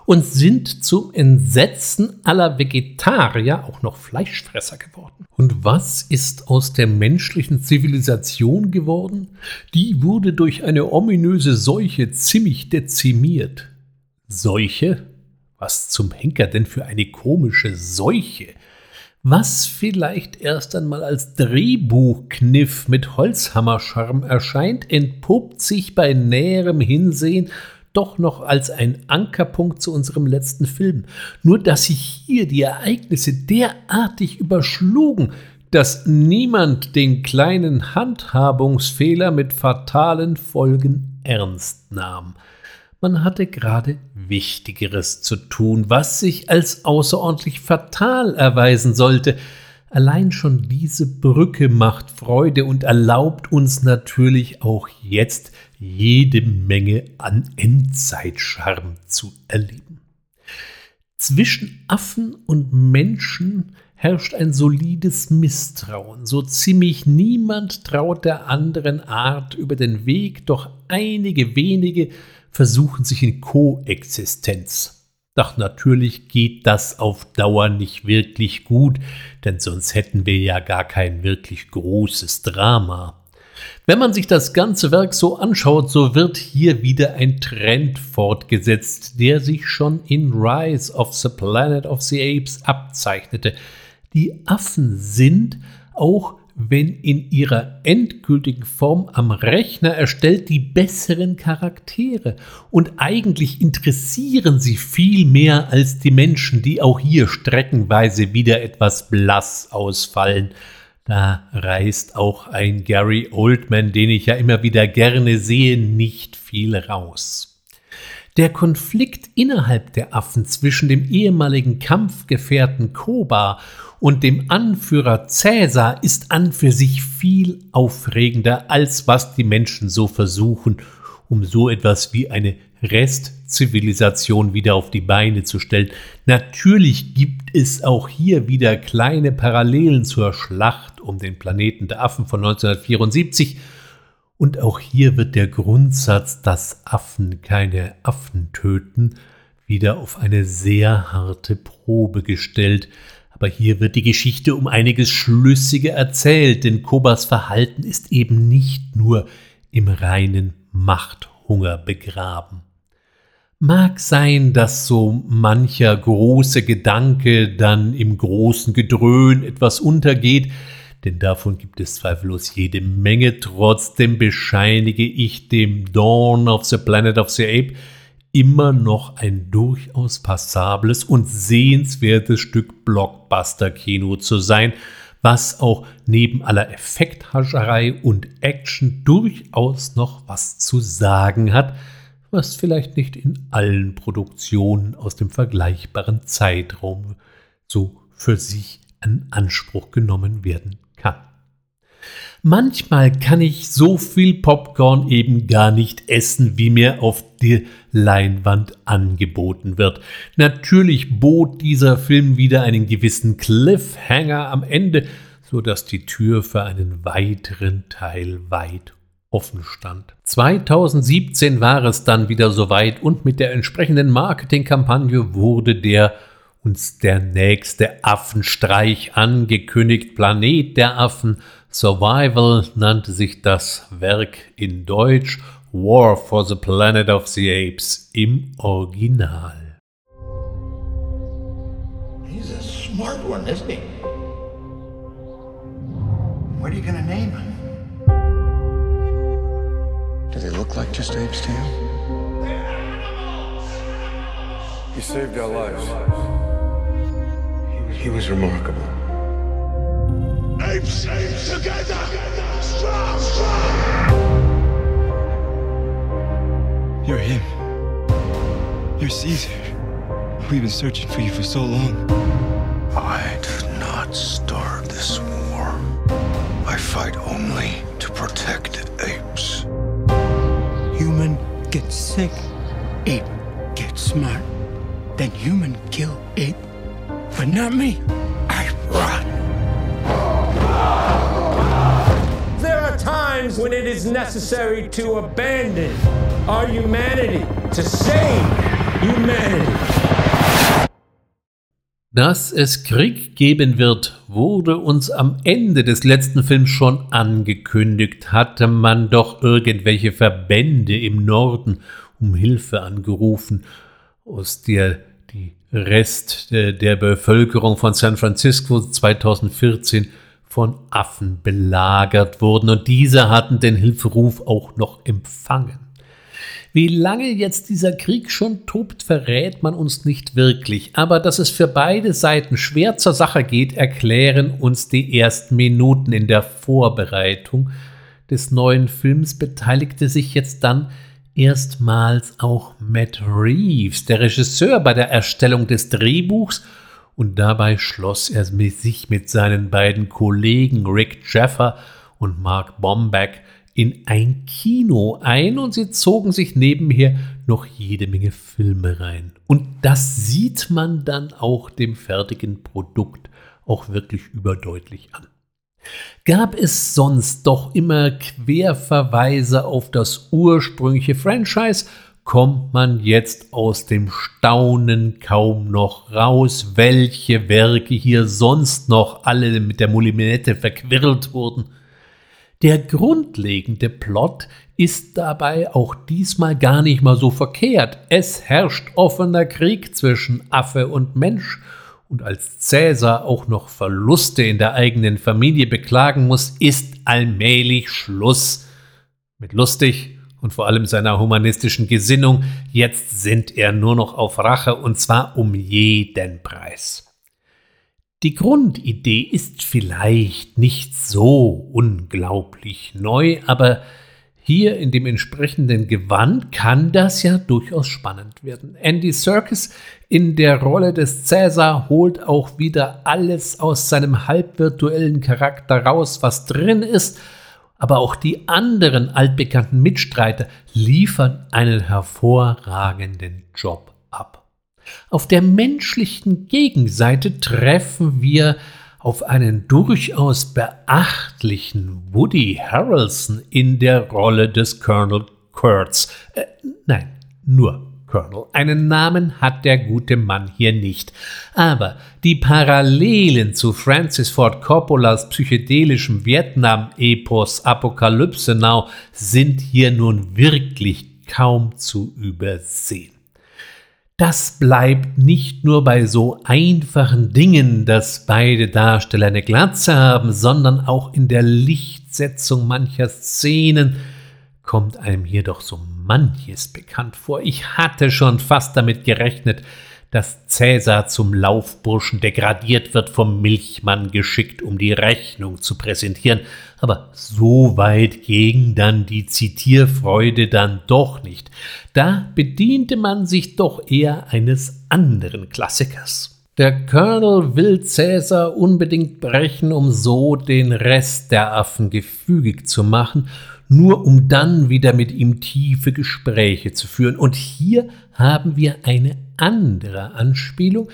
S1: und sind zum Entsetzen aller Vegetarier auch noch Fleischfresser geworden. Und was ist aus der menschlichen Zivilisation geworden? Die wurde durch eine ominöse Seuche ziemlich dezimiert. Seuche? Was zum Henker denn für eine komische Seuche? Was vielleicht erst einmal als Drehbuchkniff mit Holzhammerscharm erscheint, entpuppt sich bei näherem Hinsehen doch noch als ein Ankerpunkt zu unserem letzten Film. Nur dass sich hier die Ereignisse derartig überschlugen, dass niemand den kleinen Handhabungsfehler mit fatalen Folgen ernst nahm. Man hatte gerade Wichtigeres zu tun, was sich als außerordentlich fatal erweisen sollte. Allein schon diese Brücke macht Freude und erlaubt uns natürlich auch jetzt jede Menge an Endzeitscharm zu erleben. Zwischen Affen und Menschen herrscht ein solides Misstrauen. So ziemlich niemand traut der anderen Art über den Weg, doch einige wenige versuchen sich in Koexistenz. Doch natürlich geht das auf Dauer nicht wirklich gut, denn sonst hätten wir ja gar kein wirklich großes Drama. Wenn man sich das ganze Werk so anschaut, so wird hier wieder ein Trend fortgesetzt, der sich schon in Rise of the Planet of the Apes abzeichnete. Die Affen sind, auch wenn in ihrer endgültigen Form am Rechner erstellt, die besseren Charaktere. Und eigentlich interessieren sie viel mehr als die Menschen, die auch hier streckenweise wieder etwas blass ausfallen. Da reißt auch ein Gary Oldman, den ich ja immer wieder gerne sehe, nicht viel raus. Der Konflikt innerhalb der Affen zwischen dem ehemaligen Kampfgefährten Koba und dem Anführer Cäsar ist an für sich viel aufregender, als was die Menschen so versuchen, um so etwas wie eine Restzivilisation wieder auf die Beine zu stellen. Natürlich gibt es auch hier wieder kleine Parallelen zur Schlacht um den Planeten der Affen von 1974. Und auch hier wird der Grundsatz, dass Affen keine Affen töten, wieder auf eine sehr harte Probe gestellt. Aber hier wird die Geschichte um einiges schlüssiger erzählt, denn Kobas Verhalten ist eben nicht nur im reinen Machthunger begraben. Mag sein, dass so mancher große Gedanke dann im großen Gedröhn etwas untergeht, denn davon gibt es zweifellos jede Menge. Trotzdem bescheinige ich dem Dawn of the Planet of the Ape immer noch ein durchaus passables und sehenswertes Stück Blockbuster-Kino zu sein, was auch neben aller Effekthascherei und Action durchaus noch was zu sagen hat, was vielleicht nicht in allen Produktionen aus dem vergleichbaren Zeitraum so für sich in Anspruch genommen werden kann. Manchmal kann ich so viel Popcorn eben gar nicht essen, wie mir auf die Leinwand angeboten wird. Natürlich bot dieser Film wieder einen gewissen Cliffhanger am Ende, so dass die Tür für einen weiteren Teil weit offen stand. 2017 war es dann wieder soweit und mit der entsprechenden Marketingkampagne wurde der uns der nächste Affenstreich angekündigt. Planet der Affen Survival nannte sich das Werk in Deutsch War for the Planet of the Apes im Original.
S25: He's a smart one, isn't he? What are you gonna name him?
S24: Do they look like just apes to you? He saved our lives. He was remarkable.
S12: Apes, apes together, strong, strong.
S18: You're him. You're Caesar. We've been searching for you for so long.
S19: I did not start this war. I fight only to protect apes.
S12: Human gets sick, ape gets smart. Then human kill ape, but not me. I run.
S26: There are times when it is necessary to abandon our humanity, to save humanity.
S1: Dass es Krieg geben wird, wurde uns am Ende des letzten Films schon angekündigt. Hatte man doch irgendwelche Verbände im Norden um Hilfe angerufen, aus der die Rest der Bevölkerung von San Francisco 2014 von Affen belagert wurden und diese hatten den Hilferuf auch noch empfangen. Wie lange jetzt dieser Krieg schon tobt, verrät man uns nicht wirklich, aber dass es für beide Seiten schwer zur Sache geht, erklären uns die ersten Minuten in der Vorbereitung des neuen Films beteiligte sich jetzt dann erstmals auch Matt Reeves, der Regisseur bei der Erstellung des Drehbuchs und dabei schloss er sich mit seinen beiden Kollegen Rick Jeffer und Mark Bombeck in ein Kino ein und sie zogen sich nebenher noch jede Menge Filme rein. Und das sieht man dann auch dem fertigen Produkt auch wirklich überdeutlich an. Gab es sonst doch immer Querverweise auf das ursprüngliche Franchise, kommt man jetzt aus dem Staunen kaum noch raus, welche Werke hier sonst noch alle mit der Moulinette verquirlt wurden. Der grundlegende Plot ist dabei auch diesmal gar nicht mal so verkehrt. Es herrscht offener Krieg zwischen Affe und Mensch, und als Cäsar auch noch Verluste in der eigenen Familie beklagen muss, ist allmählich Schluss mit lustig und vor allem seiner humanistischen Gesinnung. Jetzt sind er nur noch auf Rache und zwar um jeden Preis. Die Grundidee ist vielleicht nicht so unglaublich neu, aber hier in dem entsprechenden Gewand kann das ja durchaus spannend werden. Andy Serkis in der Rolle des Cäsar holt auch wieder alles aus seinem halbvirtuellen Charakter raus, was drin ist, aber auch die anderen altbekannten Mitstreiter liefern einen hervorragenden Job ab. Auf der menschlichen Gegenseite treffen wir auf einen durchaus beachtlichen Woody Harrelson in der Rolle des Colonel Kurtz. Äh, nein, nur Colonel. Einen Namen hat der gute Mann hier nicht. Aber die Parallelen zu Francis Ford Coppolas psychedelischem Vietnam-Epos Apokalypse Now sind hier nun wirklich kaum zu übersehen. Das bleibt nicht nur bei so einfachen Dingen, dass beide Darsteller eine Glatze haben, sondern auch in der Lichtsetzung mancher Szenen kommt einem hier doch so manches bekannt vor. Ich hatte schon fast damit gerechnet, dass Cäsar zum Laufburschen degradiert wird, vom Milchmann geschickt, um die Rechnung zu präsentieren. Aber so weit ging dann die Zitierfreude dann doch nicht. Da bediente man sich doch eher eines anderen Klassikers. Der Colonel will Cäsar unbedingt brechen, um so den Rest der Affen gefügig zu machen nur um dann wieder mit ihm tiefe Gespräche zu führen. Und hier haben wir eine andere Anspielung,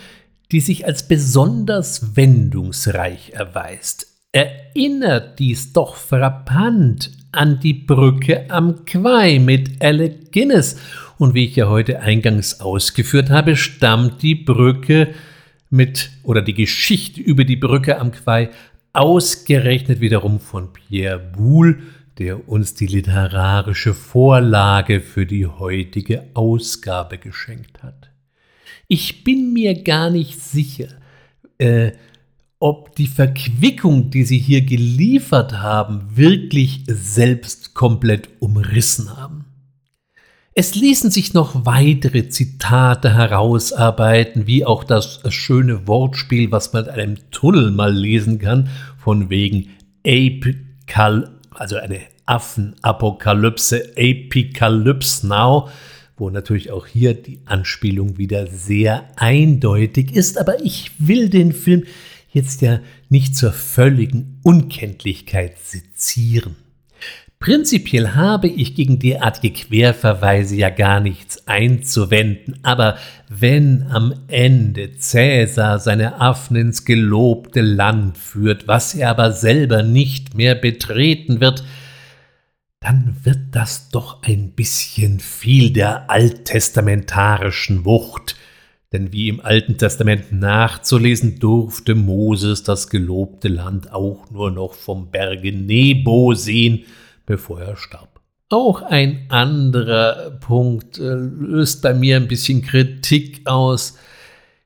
S1: die sich als besonders wendungsreich erweist. Erinnert dies doch frappant an die Brücke am Quai mit Alec Guinness. Und wie ich ja heute eingangs ausgeführt habe, stammt die Brücke mit oder die Geschichte über die Brücke am Quai ausgerechnet wiederum von Pierre Boulle, der uns die literarische Vorlage für die heutige Ausgabe geschenkt hat. Ich bin mir gar nicht sicher, äh, ob die Verquickung, die Sie hier geliefert haben, wirklich selbst komplett umrissen haben. Es ließen sich noch weitere Zitate herausarbeiten, wie auch das schöne Wortspiel, was man in einem Tunnel mal lesen kann, von wegen Ape Cal also eine Affenapokalypse, Apocalypse Now, wo natürlich auch hier die Anspielung wieder sehr eindeutig ist. Aber ich will den Film jetzt ja nicht zur völligen Unkenntlichkeit sezieren. Prinzipiell habe ich gegen derartige Querverweise ja gar nichts einzuwenden, aber wenn am Ende Cäsar seine Affen ins gelobte Land führt, was er aber selber nicht mehr betreten wird, dann wird das doch ein bisschen viel der alttestamentarischen Wucht, denn wie im Alten Testament nachzulesen, durfte Moses das gelobte Land auch nur noch vom Berge Nebo sehen, bevor er starb. Auch ein anderer Punkt äh, löst bei mir ein bisschen Kritik aus.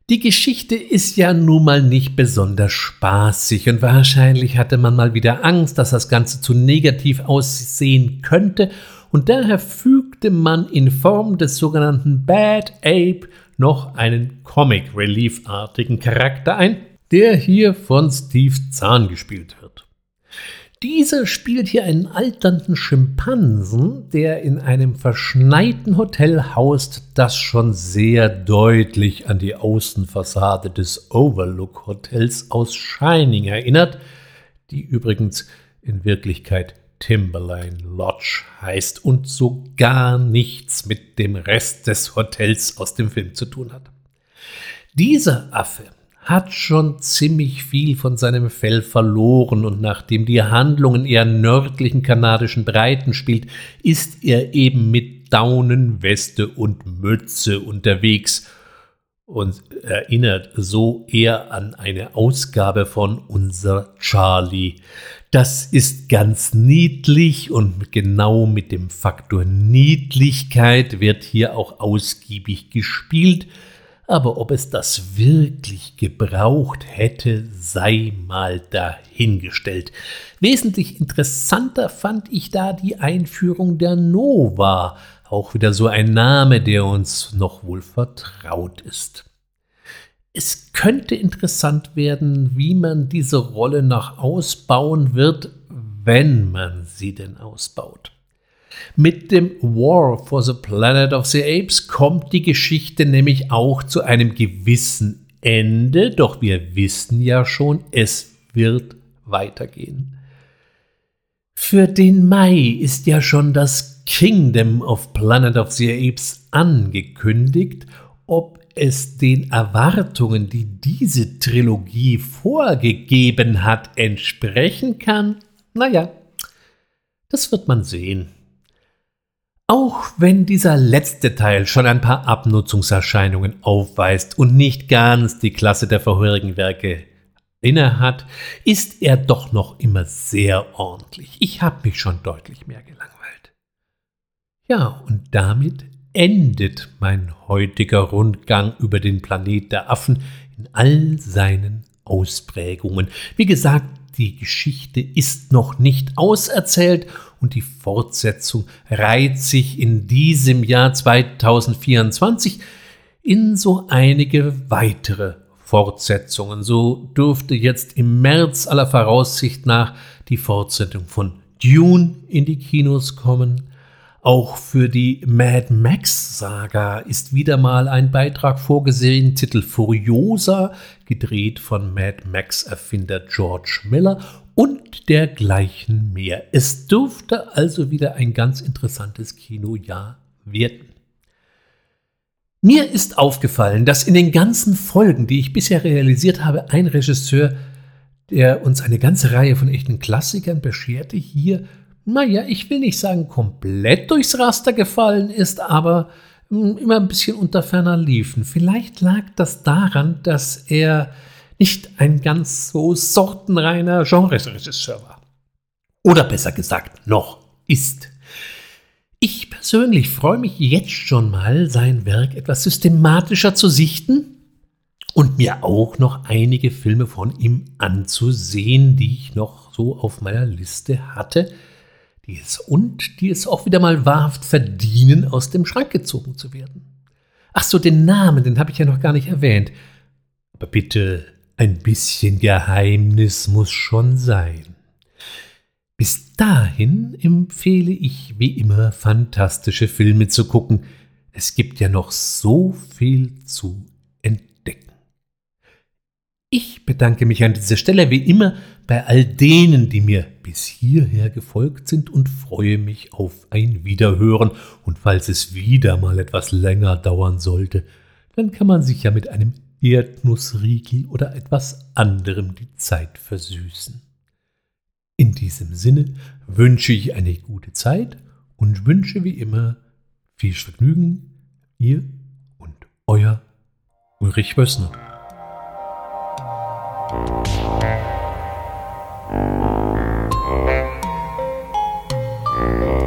S1: Die Geschichte ist ja nun mal nicht besonders spaßig und wahrscheinlich hatte man mal wieder Angst, dass das Ganze zu negativ aussehen könnte und daher fügte man in Form des sogenannten Bad Ape noch einen Comic Relief-artigen Charakter ein, der hier von Steve Zahn gespielt wird. Dieser spielt hier einen alternden Schimpansen, der in einem verschneiten Hotel haust, das schon sehr deutlich an die Außenfassade des Overlook Hotels aus Shining erinnert, die übrigens in Wirklichkeit Timberline Lodge heißt und so gar nichts mit dem Rest des Hotels aus dem Film zu tun hat. Dieser Affe hat schon ziemlich viel von seinem Fell verloren und nachdem die Handlung in eher nördlichen kanadischen Breiten spielt, ist er eben mit Daunenweste und Mütze unterwegs und erinnert so eher an eine Ausgabe von Unser Charlie. Das ist ganz niedlich und genau mit dem Faktor Niedlichkeit wird hier auch ausgiebig gespielt aber ob es das wirklich gebraucht hätte, sei mal dahingestellt. Wesentlich interessanter fand ich da die Einführung der Nova, auch wieder so ein Name, der uns noch wohl vertraut ist. Es könnte interessant werden, wie man diese Rolle noch ausbauen wird, wenn man sie denn ausbaut. Mit dem War for the Planet of the Apes kommt die Geschichte nämlich auch zu einem gewissen Ende, doch wir wissen ja schon, es wird weitergehen. Für den Mai ist ja schon das Kingdom of Planet of the Apes angekündigt. Ob es den Erwartungen, die diese Trilogie vorgegeben hat, entsprechen kann? Naja, das wird man sehen. Auch wenn dieser letzte Teil schon ein paar Abnutzungserscheinungen aufweist und nicht ganz die Klasse der vorherigen Werke innehat, ist er doch noch immer sehr ordentlich. Ich habe mich schon deutlich mehr gelangweilt. Ja, und damit endet mein heutiger Rundgang über den Planet der Affen in all seinen Ausprägungen. Wie gesagt, die Geschichte ist noch nicht auserzählt und die Fortsetzung reiht sich in diesem Jahr 2024 in so einige weitere Fortsetzungen. So dürfte jetzt im März aller Voraussicht nach die Fortsetzung von Dune in die Kinos kommen. Auch für die Mad Max Saga ist wieder mal ein Beitrag vorgesehen, Titel Furiosa, gedreht von Mad Max Erfinder George Miller und dergleichen mehr. Es dürfte also wieder ein ganz interessantes Kinojahr werden. Mir ist aufgefallen, dass in den ganzen Folgen, die ich bisher realisiert habe, ein Regisseur, der uns eine ganze Reihe von echten Klassikern bescherte, hier, naja, ich will nicht sagen komplett durchs Raster gefallen ist, aber hm, immer ein bisschen unter ferner liefen. Vielleicht lag das daran, dass er nicht ein ganz so sortenreiner Genreregisseur war. Oder besser gesagt, noch ist. Ich persönlich freue mich jetzt schon mal, sein Werk etwas systematischer zu sichten und mir auch noch einige Filme von ihm anzusehen, die ich noch so auf meiner Liste hatte, die es und die es auch wieder mal wahrhaft verdienen, aus dem Schrank gezogen zu werden. Ach so, den Namen, den habe ich ja noch gar nicht erwähnt. Aber bitte, ein bisschen Geheimnis muss schon sein. Bis dahin empfehle ich wie immer fantastische Filme zu gucken. Es gibt ja noch so viel zu entdecken. Ich bedanke mich an dieser Stelle wie immer bei all denen, die mir bis hierher gefolgt sind und freue mich auf ein Wiederhören. Und falls es wieder mal etwas länger dauern sollte, dann kann man sich ja mit einem Erdnussriegel oder etwas anderem die Zeit versüßen. In diesem Sinne wünsche ich eine gute Zeit und wünsche wie immer viel Vergnügen, ihr und euer Ulrich Wössner. Thank